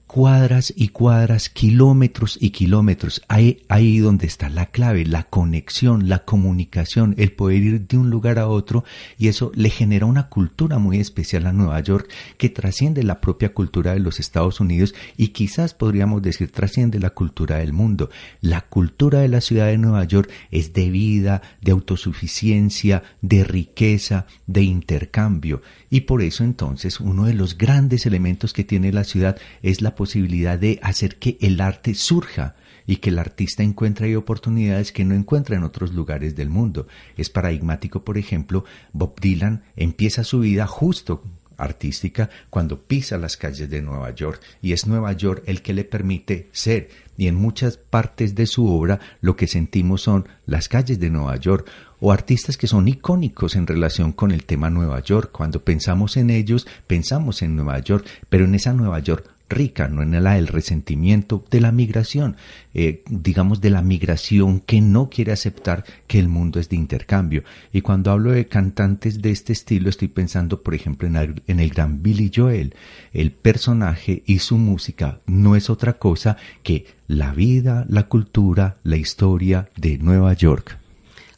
cuadras y cuadras, kilómetros y kilómetros. Ahí, ahí donde está la clave, la conexión, la comunicación, el poder ir de un lugar a otro y eso le genera una cultura muy especial a Nueva York que trasciende la propia cultura de los Estados Unidos y quizás podríamos decir trasciende la cultura del mundo. La cultura de la ciudad de Nueva York es de vida, de autosuficiencia, de riqueza, de intercambio y por eso entonces uno de los grandes elementos que tiene la ciudad es la posibilidad de hacer que el arte surja y que el artista encuentre oportunidades que no encuentra en otros lugares del mundo. Es paradigmático, por ejemplo, Bob Dylan empieza su vida justo artística cuando pisa las calles de Nueva York y es Nueva York el que le permite ser y en muchas partes de su obra lo que sentimos son las calles de Nueva York o artistas que son icónicos en relación con el tema Nueva York. Cuando pensamos en ellos, pensamos en Nueva York, pero en esa Nueva York rica, no en la del resentimiento de la migración, eh, digamos de la migración que no quiere aceptar que el mundo es de intercambio. Y cuando hablo de cantantes de este estilo, estoy pensando, por ejemplo, en el, en el gran Billy Joel. El personaje y su música no es otra cosa que la vida, la cultura, la historia de Nueva York.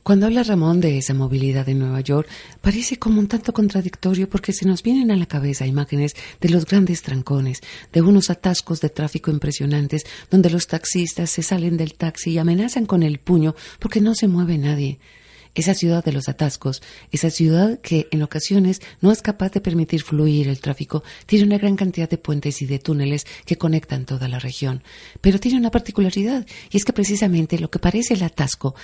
Cuando habla Ramón de esa movilidad en Nueva York, parece como un tanto contradictorio porque se nos vienen a la cabeza imágenes de los grandes trancones, de unos atascos de tráfico impresionantes donde los taxistas se salen del taxi y amenazan con el puño porque no se mueve nadie. Esa ciudad de los atascos, esa ciudad que en ocasiones no es capaz de permitir fluir el tráfico, tiene una gran cantidad de puentes y de túneles que conectan toda la región. Pero tiene una particularidad, y es que precisamente lo que parece el atasco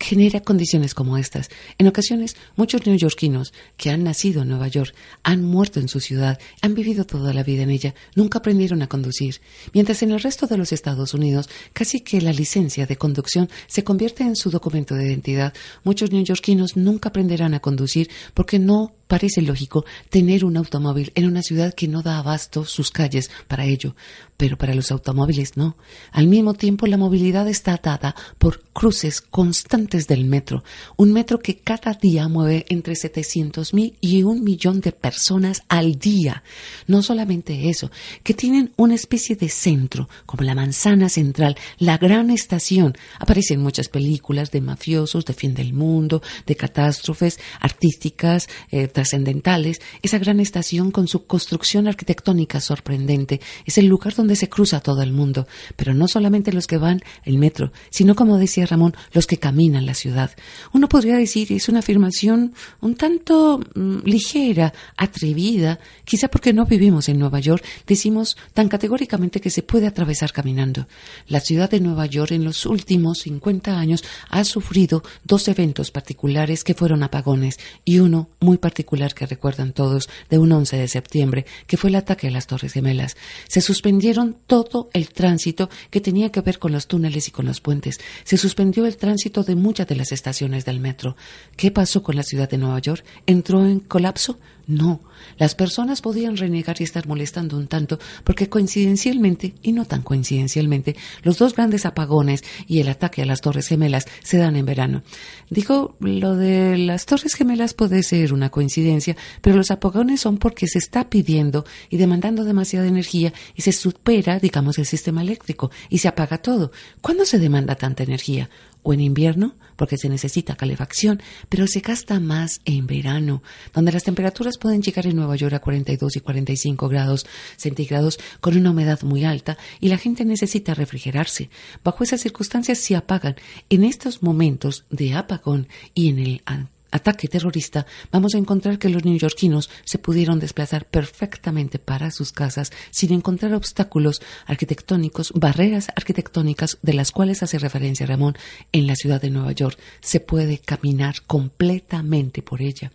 genera condiciones como estas. En ocasiones, muchos neoyorquinos que han nacido en Nueva York, han muerto en su ciudad, han vivido toda la vida en ella, nunca aprendieron a conducir, mientras en el resto de los Estados Unidos casi que la licencia de conducción se convierte en su documento de identidad. Muchos neoyorquinos nunca aprenderán a conducir porque no parece lógico tener un automóvil en una ciudad que no da abasto sus calles para ello, pero para los automóviles no. Al mismo tiempo, la movilidad está atada por cruces constantes del metro, un metro que cada día mueve entre 700 mil y un millón de personas al día. No solamente eso, que tienen una especie de centro, como la manzana central, la gran estación. Aparecen muchas películas de mafiosos, de fin del mundo, de catástrofes artísticas, eh, trascendentales. Esa gran estación con su construcción arquitectónica sorprendente es el lugar donde se cruza todo el mundo, pero no solamente los que van el metro, sino como decía Ramón, los que caminan la ciudad. Uno podría decir, es una afirmación un tanto mm, ligera, atrevida, quizá porque no vivimos en Nueva York, decimos tan categóricamente que se puede atravesar caminando. La ciudad de Nueva York en los últimos 50 años ha sufrido dos eventos particulares que fueron apagones y uno muy particular que recuerdan todos de un 11 de septiembre, que fue el ataque a las Torres Gemelas. Se suspendieron todo el tránsito que tenía que ver con los túneles y con los puentes. Se suspendió el tránsito de muchas de las estaciones del metro. ¿Qué pasó con la ciudad de Nueva York? ¿Entró en colapso? No, las personas podían renegar y estar molestando un tanto porque coincidencialmente, y no tan coincidencialmente, los dos grandes apagones y el ataque a las Torres Gemelas se dan en verano. Digo, lo de las Torres Gemelas puede ser una coincidencia, pero los apagones son porque se está pidiendo y demandando demasiada energía y se supera, digamos, el sistema eléctrico y se apaga todo. ¿Cuándo se demanda tanta energía? O en invierno, porque se necesita calefacción, pero se gasta más en verano, donde las temperaturas pueden llegar en Nueva York a 42 y 45 grados centígrados con una humedad muy alta y la gente necesita refrigerarse. Bajo esas circunstancias se apagan. En estos momentos de apagón y en el ataque terrorista, vamos a encontrar que los neoyorquinos se pudieron desplazar perfectamente para sus casas sin encontrar obstáculos arquitectónicos, barreras arquitectónicas de las cuales hace referencia Ramón en la ciudad de Nueva York. Se puede caminar completamente por ella.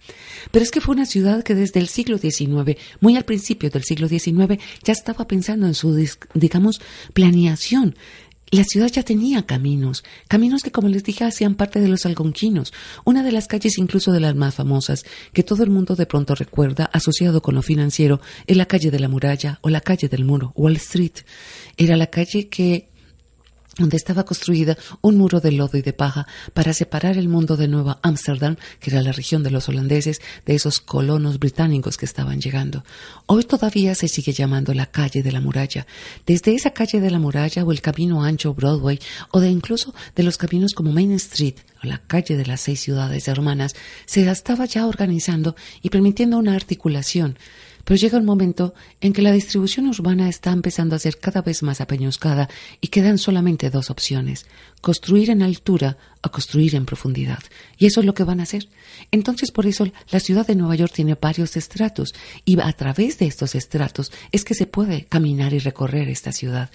Pero es que fue una ciudad que desde el siglo XIX, muy al principio del siglo XIX, ya estaba pensando en su, digamos, planeación la ciudad ya tenía caminos, caminos que, como les dije, hacían parte de los algonquinos, una de las calles incluso de las más famosas, que todo el mundo de pronto recuerda asociado con lo financiero, es la calle de la muralla o la calle del muro, Wall Street. Era la calle que donde estaba construida un muro de lodo y de paja para separar el mundo de Nueva Ámsterdam, que era la región de los holandeses, de esos colonos británicos que estaban llegando. Hoy todavía se sigue llamando la calle de la muralla. Desde esa calle de la muralla o el camino ancho Broadway o de incluso de los caminos como Main Street o la calle de las seis ciudades hermanas, se estaba ya organizando y permitiendo una articulación pero llega un momento en que la distribución urbana está empezando a ser cada vez más apeñuscada y quedan solamente dos opciones, construir en altura o construir en profundidad. Y eso es lo que van a hacer. Entonces, por eso la ciudad de Nueva York tiene varios estratos y a través de estos estratos es que se puede caminar y recorrer esta ciudad.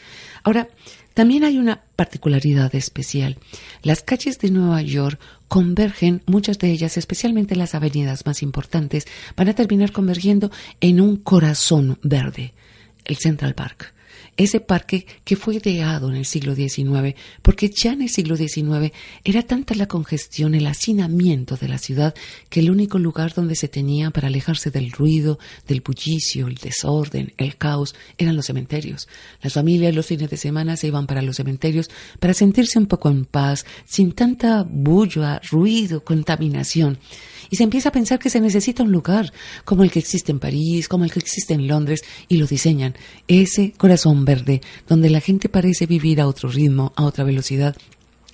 Ahora, también hay una particularidad especial. Las calles de Nueva York convergen, muchas de ellas, especialmente las avenidas más importantes, van a terminar convergiendo en un corazón verde, el Central Park ese parque que fue ideado en el siglo XIX, porque ya en el siglo XIX era tanta la congestión, el hacinamiento de la ciudad, que el único lugar donde se tenía para alejarse del ruido, del bullicio, el desorden, el caos, eran los cementerios. Las familias los fines de semana se iban para los cementerios para sentirse un poco en paz, sin tanta bulla, ruido, contaminación y se empieza a pensar que se necesita un lugar como el que existe en París, como el que existe en Londres, y lo diseñan. Ese corazón verde, donde la gente parece vivir a otro ritmo, a otra velocidad,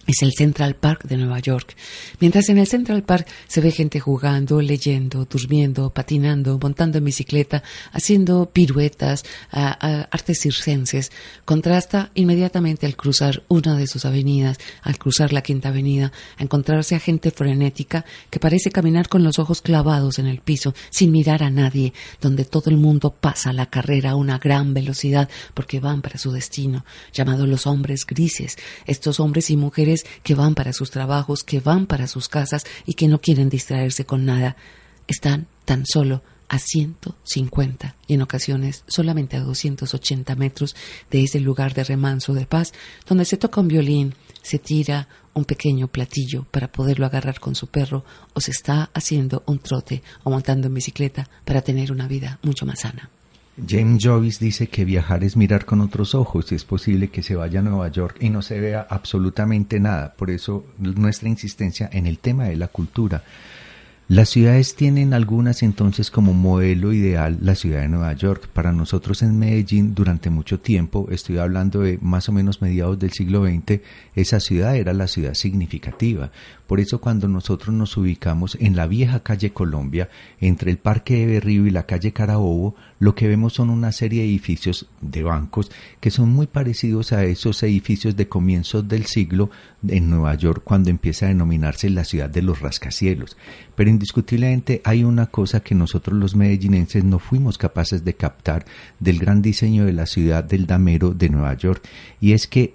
es el Central Park de Nueva York. Mientras en el Central Park se ve gente jugando, leyendo, durmiendo, patinando, montando en bicicleta, haciendo piruetas, artes circenses, contrasta inmediatamente al cruzar una de sus avenidas, al cruzar la Quinta Avenida, a encontrarse a gente frenética que parece caminar con los ojos clavados en el piso, sin mirar a nadie, donde todo el mundo pasa la carrera a una gran velocidad porque van para su destino, llamados los hombres grises, estos hombres y mujeres que van para sus trabajos, que van para sus casas y que no quieren distraerse con nada. Están tan solo a 150 y en ocasiones solamente a 280 metros de ese lugar de remanso de paz donde se toca un violín, se tira un pequeño platillo para poderlo agarrar con su perro o se está haciendo un trote o montando en bicicleta para tener una vida mucho más sana. James Joyce dice que viajar es mirar con otros ojos y es posible que se vaya a Nueva York y no se vea absolutamente nada. Por eso nuestra insistencia en el tema de la cultura. Las ciudades tienen algunas entonces como modelo ideal la ciudad de Nueva York. Para nosotros en Medellín durante mucho tiempo, estoy hablando de más o menos mediados del siglo XX, esa ciudad era la ciudad significativa. Por eso cuando nosotros nos ubicamos en la vieja calle Colombia, entre el Parque de Berrío y la calle Carabobo, lo que vemos son una serie de edificios de bancos que son muy parecidos a esos edificios de comienzos del siglo en Nueva York cuando empieza a denominarse la ciudad de los rascacielos. Pero indiscutiblemente hay una cosa que nosotros los medellinenses no fuimos capaces de captar del gran diseño de la ciudad del damero de Nueva York y es que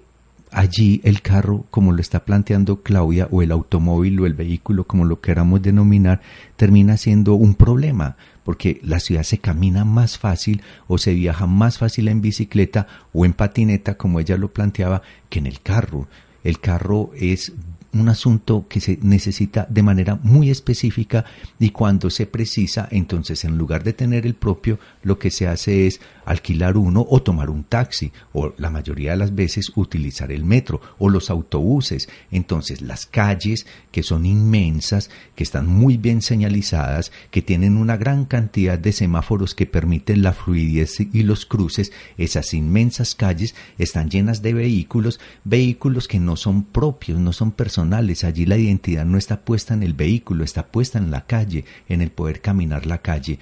allí el carro, como lo está planteando Claudia, o el automóvil o el vehículo, como lo queramos denominar, termina siendo un problema, porque la ciudad se camina más fácil o se viaja más fácil en bicicleta o en patineta, como ella lo planteaba, que en el carro. El carro es un asunto que se necesita de manera muy específica y cuando se precisa, entonces en lugar de tener el propio, lo que se hace es alquilar uno o tomar un taxi o la mayoría de las veces utilizar el metro o los autobuses. Entonces las calles que son inmensas, que están muy bien señalizadas, que tienen una gran cantidad de semáforos que permiten la fluidez y los cruces, esas inmensas calles están llenas de vehículos, vehículos que no son propios, no son personales. Allí la identidad no está puesta en el vehículo, está puesta en la calle, en el poder caminar la calle.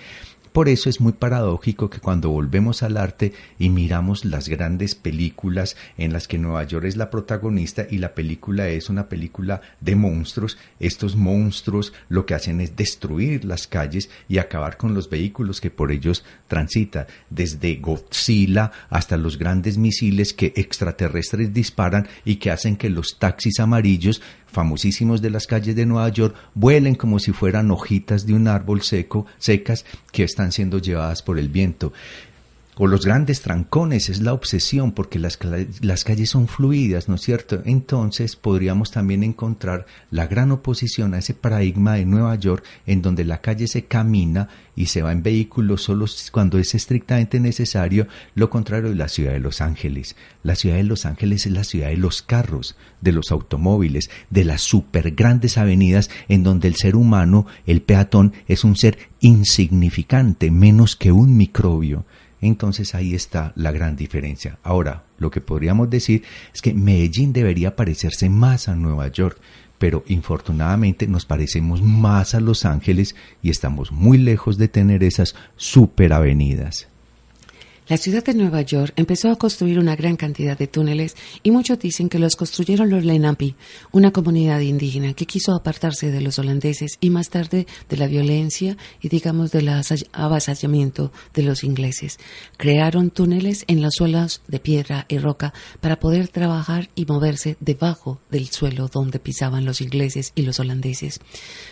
Por eso es muy paradójico que cuando volvemos al arte y miramos las grandes películas en las que Nueva York es la protagonista y la película es una película de monstruos, estos monstruos lo que hacen es destruir las calles y acabar con los vehículos que por ellos transita, desde Godzilla hasta los grandes misiles que extraterrestres disparan y que hacen que los taxis amarillos famosísimos de las calles de Nueva York vuelen como si fueran hojitas de un árbol seco, secas, que están siendo llevadas por el viento o los grandes trancones, es la obsesión porque las, las, calles son fluidas, ¿no es cierto? Entonces podríamos también encontrar la gran oposición a ese paradigma de Nueva York en donde la calle se camina y se va en vehículos solo cuando es estrictamente necesario, lo contrario de la ciudad de Los Ángeles. La ciudad de Los Ángeles es la ciudad de los carros, de los automóviles, de las super grandes avenidas en donde el ser humano, el peatón, es un ser insignificante, menos que un microbio. Entonces ahí está la gran diferencia. Ahora, lo que podríamos decir es que Medellín debería parecerse más a Nueva York, pero infortunadamente nos parecemos más a Los Ángeles y estamos muy lejos de tener esas superavenidas. La ciudad de Nueva York empezó a construir una gran cantidad de túneles y muchos dicen que los construyeron los Lenape, una comunidad indígena que quiso apartarse de los holandeses y más tarde de la violencia y digamos del avasallamiento de los ingleses. Crearon túneles en las suelas de piedra y roca para poder trabajar y moverse debajo del suelo donde pisaban los ingleses y los holandeses.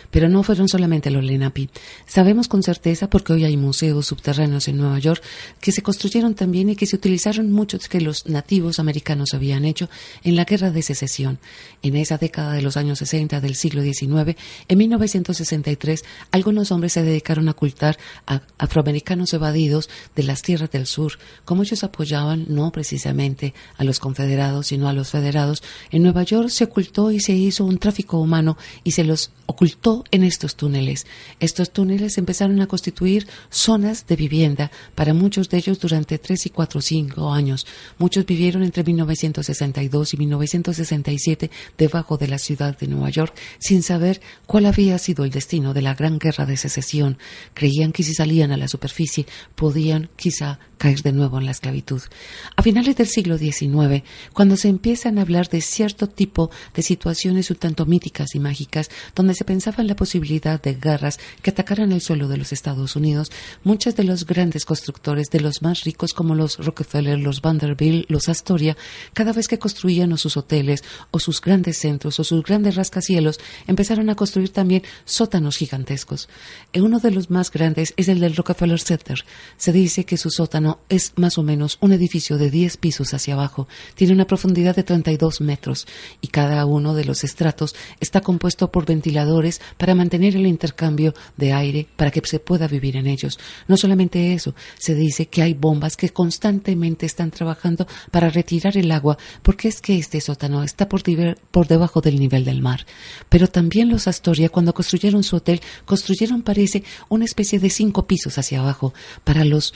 Pero no fueron solamente los Lenape. Sabemos con certeza porque hoy hay museos subterráneos en Nueva York que se construyeron también y que se utilizaron muchos que los nativos americanos habían hecho en la guerra de secesión. En esa década de los años 60 del siglo XIX, en 1963, algunos hombres se dedicaron a ocultar a afroamericanos evadidos de las tierras del sur. Como ellos apoyaban no precisamente a los confederados, sino a los federados, en Nueva York se ocultó y se hizo un tráfico humano y se los ocultó en estos túneles. Estos túneles empezaron a constituir zonas de vivienda para muchos de ellos durante durante tres y cuatro cinco años. Muchos vivieron entre 1962 y 1967 debajo de la ciudad de Nueva York sin saber cuál había sido el destino de la gran guerra de secesión. Creían que si salían a la superficie podían quizá caer de nuevo en la esclavitud. A finales del siglo XIX, cuando se empiezan a hablar de cierto tipo de situaciones un tanto míticas y mágicas, donde se pensaba en la posibilidad de guerras que atacaran el suelo de los Estados Unidos, muchos de los grandes constructores de los más ricos como los Rockefeller, los Vanderbilt, los Astoria, cada vez que construían o sus hoteles o sus grandes centros o sus grandes rascacielos, empezaron a construir también sótanos gigantescos. Eh, uno de los más grandes es el del Rockefeller Center. Se dice que su sótano es más o menos un edificio de 10 pisos hacia abajo, tiene una profundidad de 32 metros y cada uno de los estratos está compuesto por ventiladores para mantener el intercambio de aire para que se pueda vivir en ellos. No solamente eso, se dice que hay bombas que constantemente están trabajando para retirar el agua porque es que este sótano está por, por debajo del nivel del mar. Pero también los Astoria, cuando construyeron su hotel, construyeron, parece, una especie de cinco pisos hacia abajo para los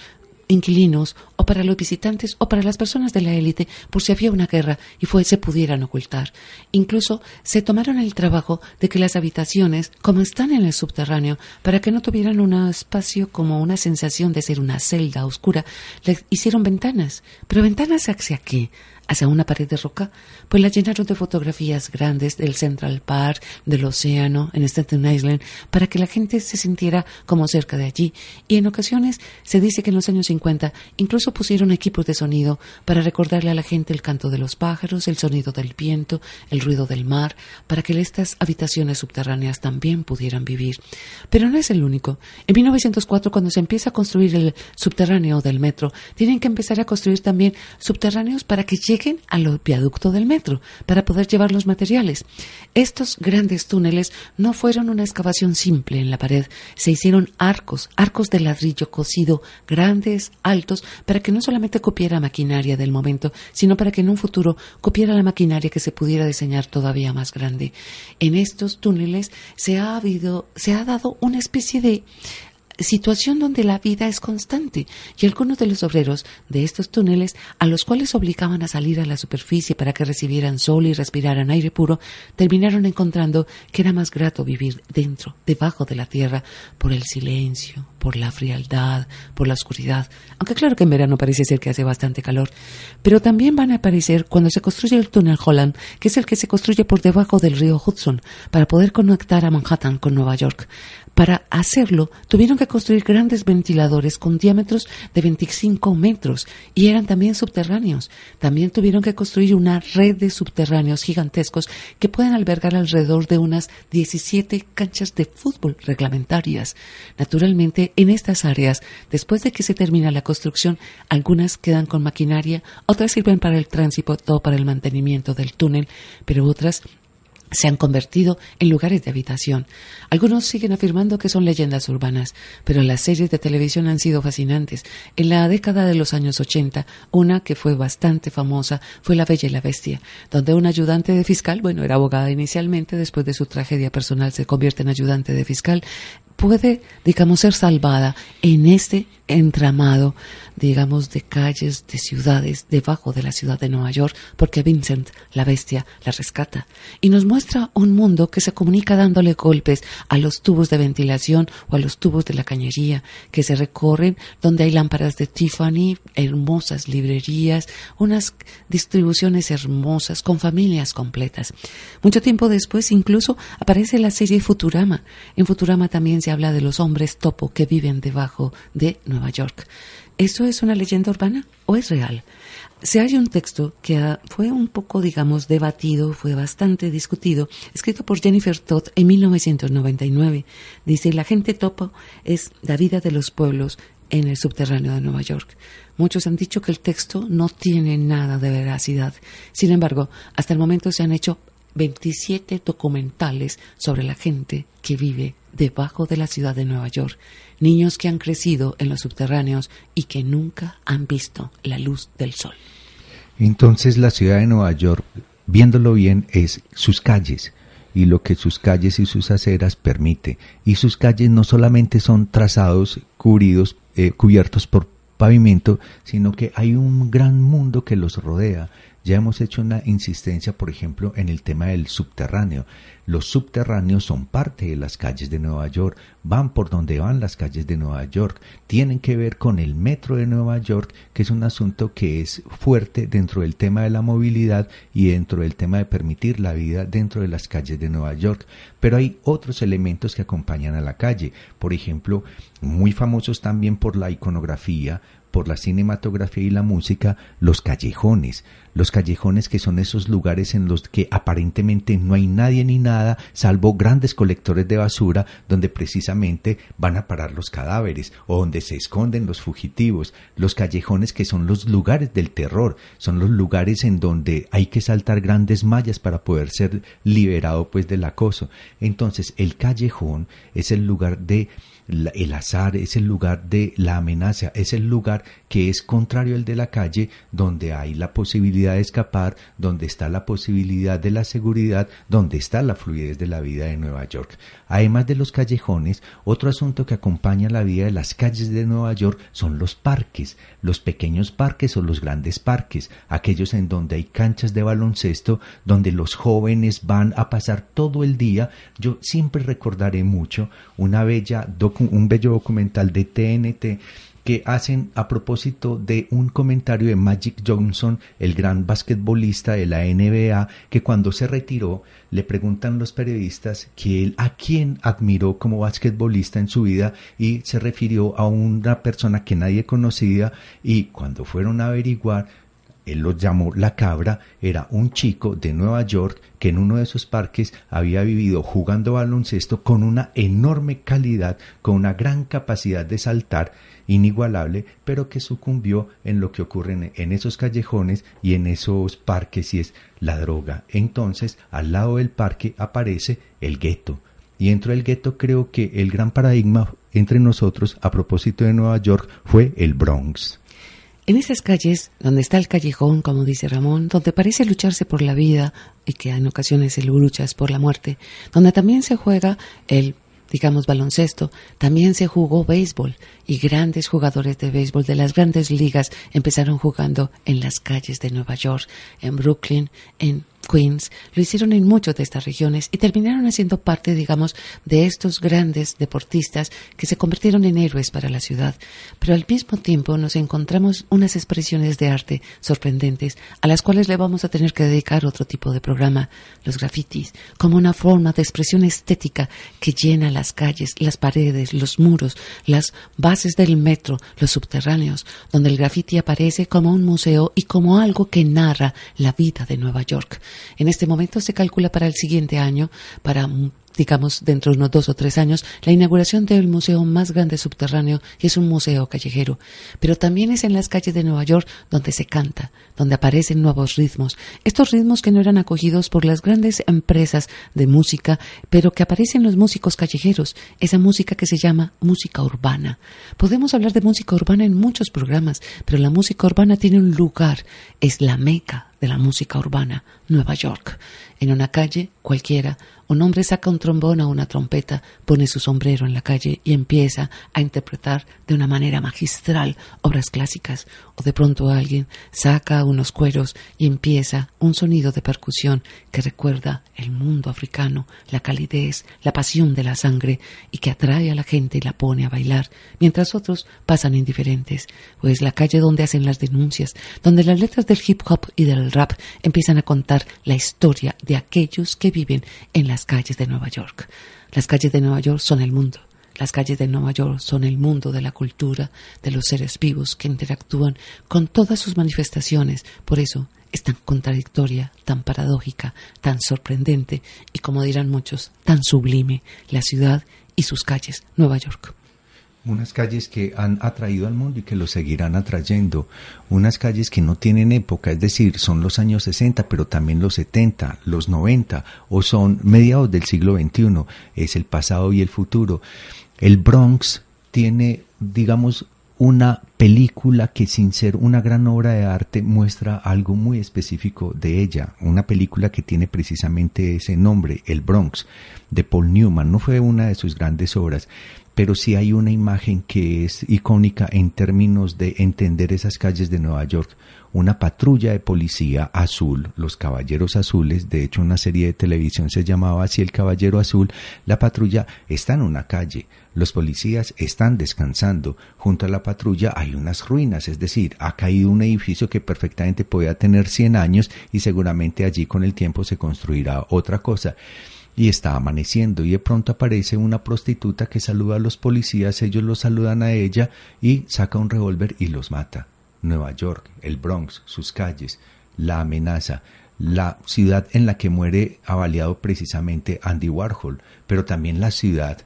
inquilinos o para los visitantes o para las personas de la élite por si había una guerra y fue, se pudieran ocultar. Incluso se tomaron el trabajo de que las habitaciones, como están en el subterráneo, para que no tuvieran un espacio como una sensación de ser una celda oscura, le hicieron ventanas. Pero ventanas hacia qué? Hacia una pared de roca, pues la llenaron de fotografías grandes del Central Park, del océano, en Staten Island, para que la gente se sintiera como cerca de allí. Y en ocasiones se dice que en los años 50 incluso pusieron equipos de sonido para recordarle a la gente el canto de los pájaros, el sonido del viento, el ruido del mar, para que estas habitaciones subterráneas también pudieran vivir. Pero no es el único. En 1904, cuando se empieza a construir el subterráneo del metro, tienen que empezar a construir también subterráneos para que lleguen al viaducto del metro para poder llevar los materiales. Estos grandes túneles no fueron una excavación simple en la pared, se hicieron arcos, arcos de ladrillo cocido, grandes, altos, para que no solamente copiara maquinaria del momento, sino para que en un futuro copiara la maquinaria que se pudiera diseñar todavía más grande. En estos túneles se ha habido, se ha dado una especie de situación donde la vida es constante. Y algunos de los obreros de estos túneles, a los cuales obligaban a salir a la superficie para que recibieran sol y respiraran aire puro, terminaron encontrando que era más grato vivir dentro, debajo de la tierra, por el silencio, por la frialdad, por la oscuridad, aunque claro que en verano parece ser que hace bastante calor, pero también van a aparecer cuando se construye el túnel Holland, que es el que se construye por debajo del río Hudson, para poder conectar a Manhattan con Nueva York. Para hacerlo, tuvieron que construir grandes ventiladores con diámetros de 25 metros y eran también subterráneos. También tuvieron que construir una red de subterráneos gigantescos que pueden albergar alrededor de unas 17 canchas de fútbol reglamentarias. Naturalmente, en estas áreas, después de que se termina la construcción, algunas quedan con maquinaria, otras sirven para el tránsito o para el mantenimiento del túnel, pero otras se han convertido en lugares de habitación. Algunos siguen afirmando que son leyendas urbanas, pero las series de televisión han sido fascinantes. En la década de los años 80, una que fue bastante famosa fue La Bella y la Bestia, donde un ayudante de fiscal, bueno, era abogada inicialmente, después de su tragedia personal se convierte en ayudante de fiscal, puede, digamos, ser salvada en este entramado, digamos, de calles, de ciudades, debajo de la ciudad de Nueva York, porque Vincent, la bestia, la rescata. Y nos muestra un mundo que se comunica dándole golpes a los tubos de ventilación o a los tubos de la cañería, que se recorren donde hay lámparas de Tiffany, hermosas librerías, unas distribuciones hermosas, con familias completas. Mucho tiempo después, incluso, aparece la serie Futurama. En Futurama también se habla de los hombres topo que viven debajo de Nueva York. ¿Eso es una leyenda urbana o es real? Se hay un texto que fue un poco, digamos, debatido, fue bastante discutido, escrito por Jennifer Todd en 1999. Dice, la gente topo es la vida de los pueblos en el subterráneo de Nueva York. Muchos han dicho que el texto no tiene nada de veracidad. Sin embargo, hasta el momento se han hecho 27 documentales sobre la gente que vive debajo de la ciudad de Nueva York, niños que han crecido en los subterráneos y que nunca han visto la luz del sol. Entonces la ciudad de Nueva York, viéndolo bien, es sus calles y lo que sus calles y sus aceras permite. Y sus calles no solamente son trazados, cubridos, eh, cubiertos por pavimento, sino que hay un gran mundo que los rodea. Ya hemos hecho una insistencia, por ejemplo, en el tema del subterráneo. Los subterráneos son parte de las calles de Nueva York, van por donde van las calles de Nueva York, tienen que ver con el metro de Nueva York, que es un asunto que es fuerte dentro del tema de la movilidad y dentro del tema de permitir la vida dentro de las calles de Nueva York. Pero hay otros elementos que acompañan a la calle, por ejemplo, muy famosos también por la iconografía, por la cinematografía y la música, los callejones. Los callejones que son esos lugares en los que aparentemente no hay nadie ni nada, salvo grandes colectores de basura, donde precisamente van a parar los cadáveres o donde se esconden los fugitivos. Los callejones que son los lugares del terror, son los lugares en donde hay que saltar grandes mallas para poder ser liberado pues del acoso. Entonces, el callejón es el lugar de el azar es el lugar de la amenaza, es el lugar que es contrario al de la calle, donde hay la posibilidad de escapar, donde está la posibilidad de la seguridad, donde está la fluidez de la vida de Nueva York. Además de los callejones, otro asunto que acompaña la vida de las calles de Nueva York son los parques, los pequeños parques o los grandes parques, aquellos en donde hay canchas de baloncesto, donde los jóvenes van a pasar todo el día. Yo siempre recordaré mucho una bella un bello documental de TNT que hacen a propósito de un comentario de Magic Johnson, el gran basquetbolista de la NBA, que cuando se retiró le preguntan los periodistas que él a quién admiró como basquetbolista en su vida y se refirió a una persona que nadie conocía y cuando fueron a averiguar él lo llamó la cabra, era un chico de Nueva York que en uno de esos parques había vivido jugando baloncesto con una enorme calidad, con una gran capacidad de saltar inigualable, pero que sucumbió en lo que ocurre en, esos callejones y en esos parques y es la droga. Entonces, al lado del parque aparece el gueto. Y dentro del gueto creo que el gran paradigma entre nosotros a propósito de Nueva York fue el Bronx. En esas calles, donde está el callejón, como dice Ramón, donde parece lucharse por la vida y que en ocasiones se luchas por la muerte, donde también se juega el digamos baloncesto, también se jugó béisbol y grandes jugadores de béisbol de las grandes ligas empezaron jugando en las calles de Nueva York, en Brooklyn, en Queens, lo hicieron en muchas de estas regiones y terminaron haciendo parte, digamos, de estos grandes deportistas que se convirtieron en héroes para la ciudad. Pero al mismo tiempo nos encontramos unas expresiones de arte sorprendentes a las cuales le vamos a tener que dedicar otro tipo de programa, los grafitis, como una forma de expresión estética que llena las calles, las paredes, los muros, las bases del metro, los subterráneos, donde el grafiti aparece como un museo y como algo que narra la vida de Nueva York. En este momento se calcula para el siguiente año, para digamos dentro de unos dos o tres años, la inauguración del museo más grande subterráneo y es un museo callejero. Pero también es en las calles de Nueva York donde se canta, donde aparecen nuevos ritmos. Estos ritmos que no eran acogidos por las grandes empresas de música, pero que aparecen los músicos callejeros, esa música que se llama música urbana. Podemos hablar de música urbana en muchos programas, pero la música urbana tiene un lugar, es la meca de la música urbana, Nueva York. En una calle cualquiera, un hombre saca un trombón o una trompeta, pone su sombrero en la calle y empieza a interpretar de una manera magistral obras clásicas. O de pronto alguien saca unos cueros y empieza un sonido de percusión que recuerda el mundo africano, la calidez, la pasión de la sangre y que atrae a la gente y la pone a bailar, mientras otros pasan indiferentes. Pues la calle donde hacen las denuncias, donde las letras del hip hop y del rap empiezan a contar la historia de aquellos que viven en las calles de Nueva York. Las calles de Nueva York son el mundo. Las calles de Nueva York son el mundo de la cultura, de los seres vivos que interactúan con todas sus manifestaciones. Por eso es tan contradictoria, tan paradójica, tan sorprendente y, como dirán muchos, tan sublime la ciudad y sus calles, Nueva York. Unas calles que han atraído al mundo y que lo seguirán atrayendo. Unas calles que no tienen época, es decir, son los años 60, pero también los 70, los 90, o son mediados del siglo XXI. Es el pasado y el futuro. El Bronx tiene, digamos, una película que sin ser una gran obra de arte muestra algo muy específico de ella, una película que tiene precisamente ese nombre, El Bronx, de Paul Newman, no fue una de sus grandes obras, pero sí hay una imagen que es icónica en términos de entender esas calles de Nueva York. Una patrulla de policía azul, los Caballeros Azules, de hecho una serie de televisión se llamaba así El Caballero Azul, la patrulla está en una calle, los policías están descansando, junto a la patrulla hay unas ruinas, es decir, ha caído un edificio que perfectamente podía tener 100 años y seguramente allí con el tiempo se construirá otra cosa y está amaneciendo y de pronto aparece una prostituta que saluda a los policías, ellos los saludan a ella y saca un revólver y los mata. Nueva York, el Bronx, sus calles, la amenaza, la ciudad en la que muere avaliado precisamente Andy Warhol, pero también la ciudad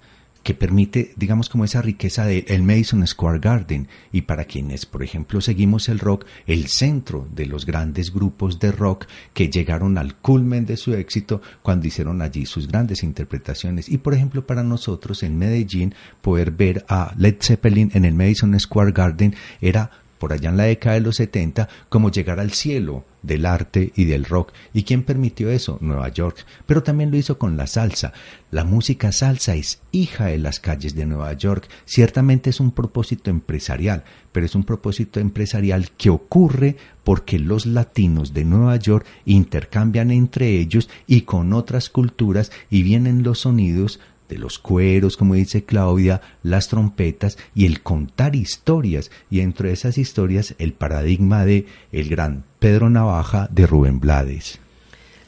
que permite, digamos, como esa riqueza de el Madison Square Garden y para quienes, por ejemplo, seguimos el rock, el centro de los grandes grupos de rock que llegaron al culmen de su éxito cuando hicieron allí sus grandes interpretaciones. Y, por ejemplo, para nosotros en Medellín, poder ver a Led Zeppelin en el Madison Square Garden era por allá en la década de los 70, como llegar al cielo del arte y del rock. ¿Y quién permitió eso? Nueva York. Pero también lo hizo con la salsa. La música salsa es hija de las calles de Nueva York. Ciertamente es un propósito empresarial, pero es un propósito empresarial que ocurre porque los latinos de Nueva York intercambian entre ellos y con otras culturas y vienen los sonidos de los cueros, como dice Claudia, las trompetas y el contar historias, y entre esas historias el paradigma de el gran Pedro Navaja de Rubén Blades.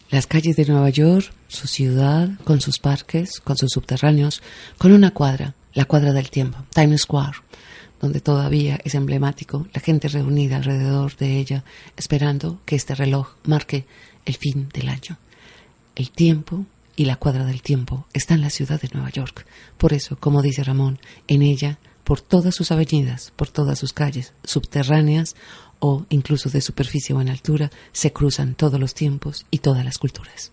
Las calles de Nueva York, su ciudad, con sus parques, con sus subterráneos, con una cuadra, la cuadra del tiempo, Times Square, donde todavía es emblemático la gente reunida alrededor de ella, esperando que este reloj marque el fin del año. El tiempo y la cuadra del tiempo está en la ciudad de Nueva York. Por eso, como dice Ramón, en ella, por todas sus avenidas, por todas sus calles, subterráneas o incluso de superficie o en altura, se cruzan todos los tiempos y todas las culturas.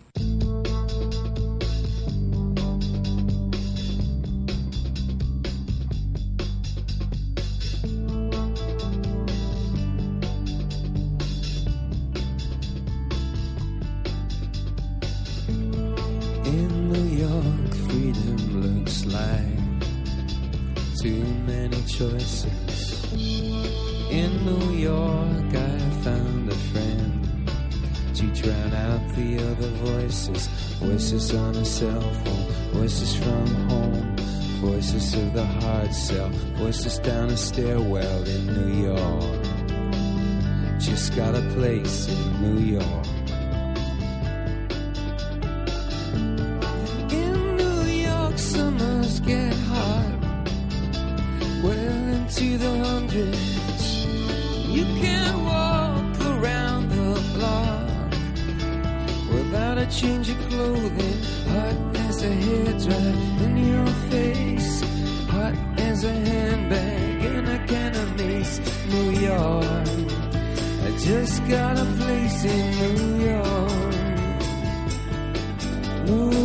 Too many choices. In New York, I found a friend to drown out the other voices. Voices on a cell phone, voices from home, voices of the hard cell, voices down a stairwell in New York. Just got a place in New York. Change of clothing. Hot as a hairdryer in your face, hot as a handbag in a can of mace. New York, I just got a place in New York. New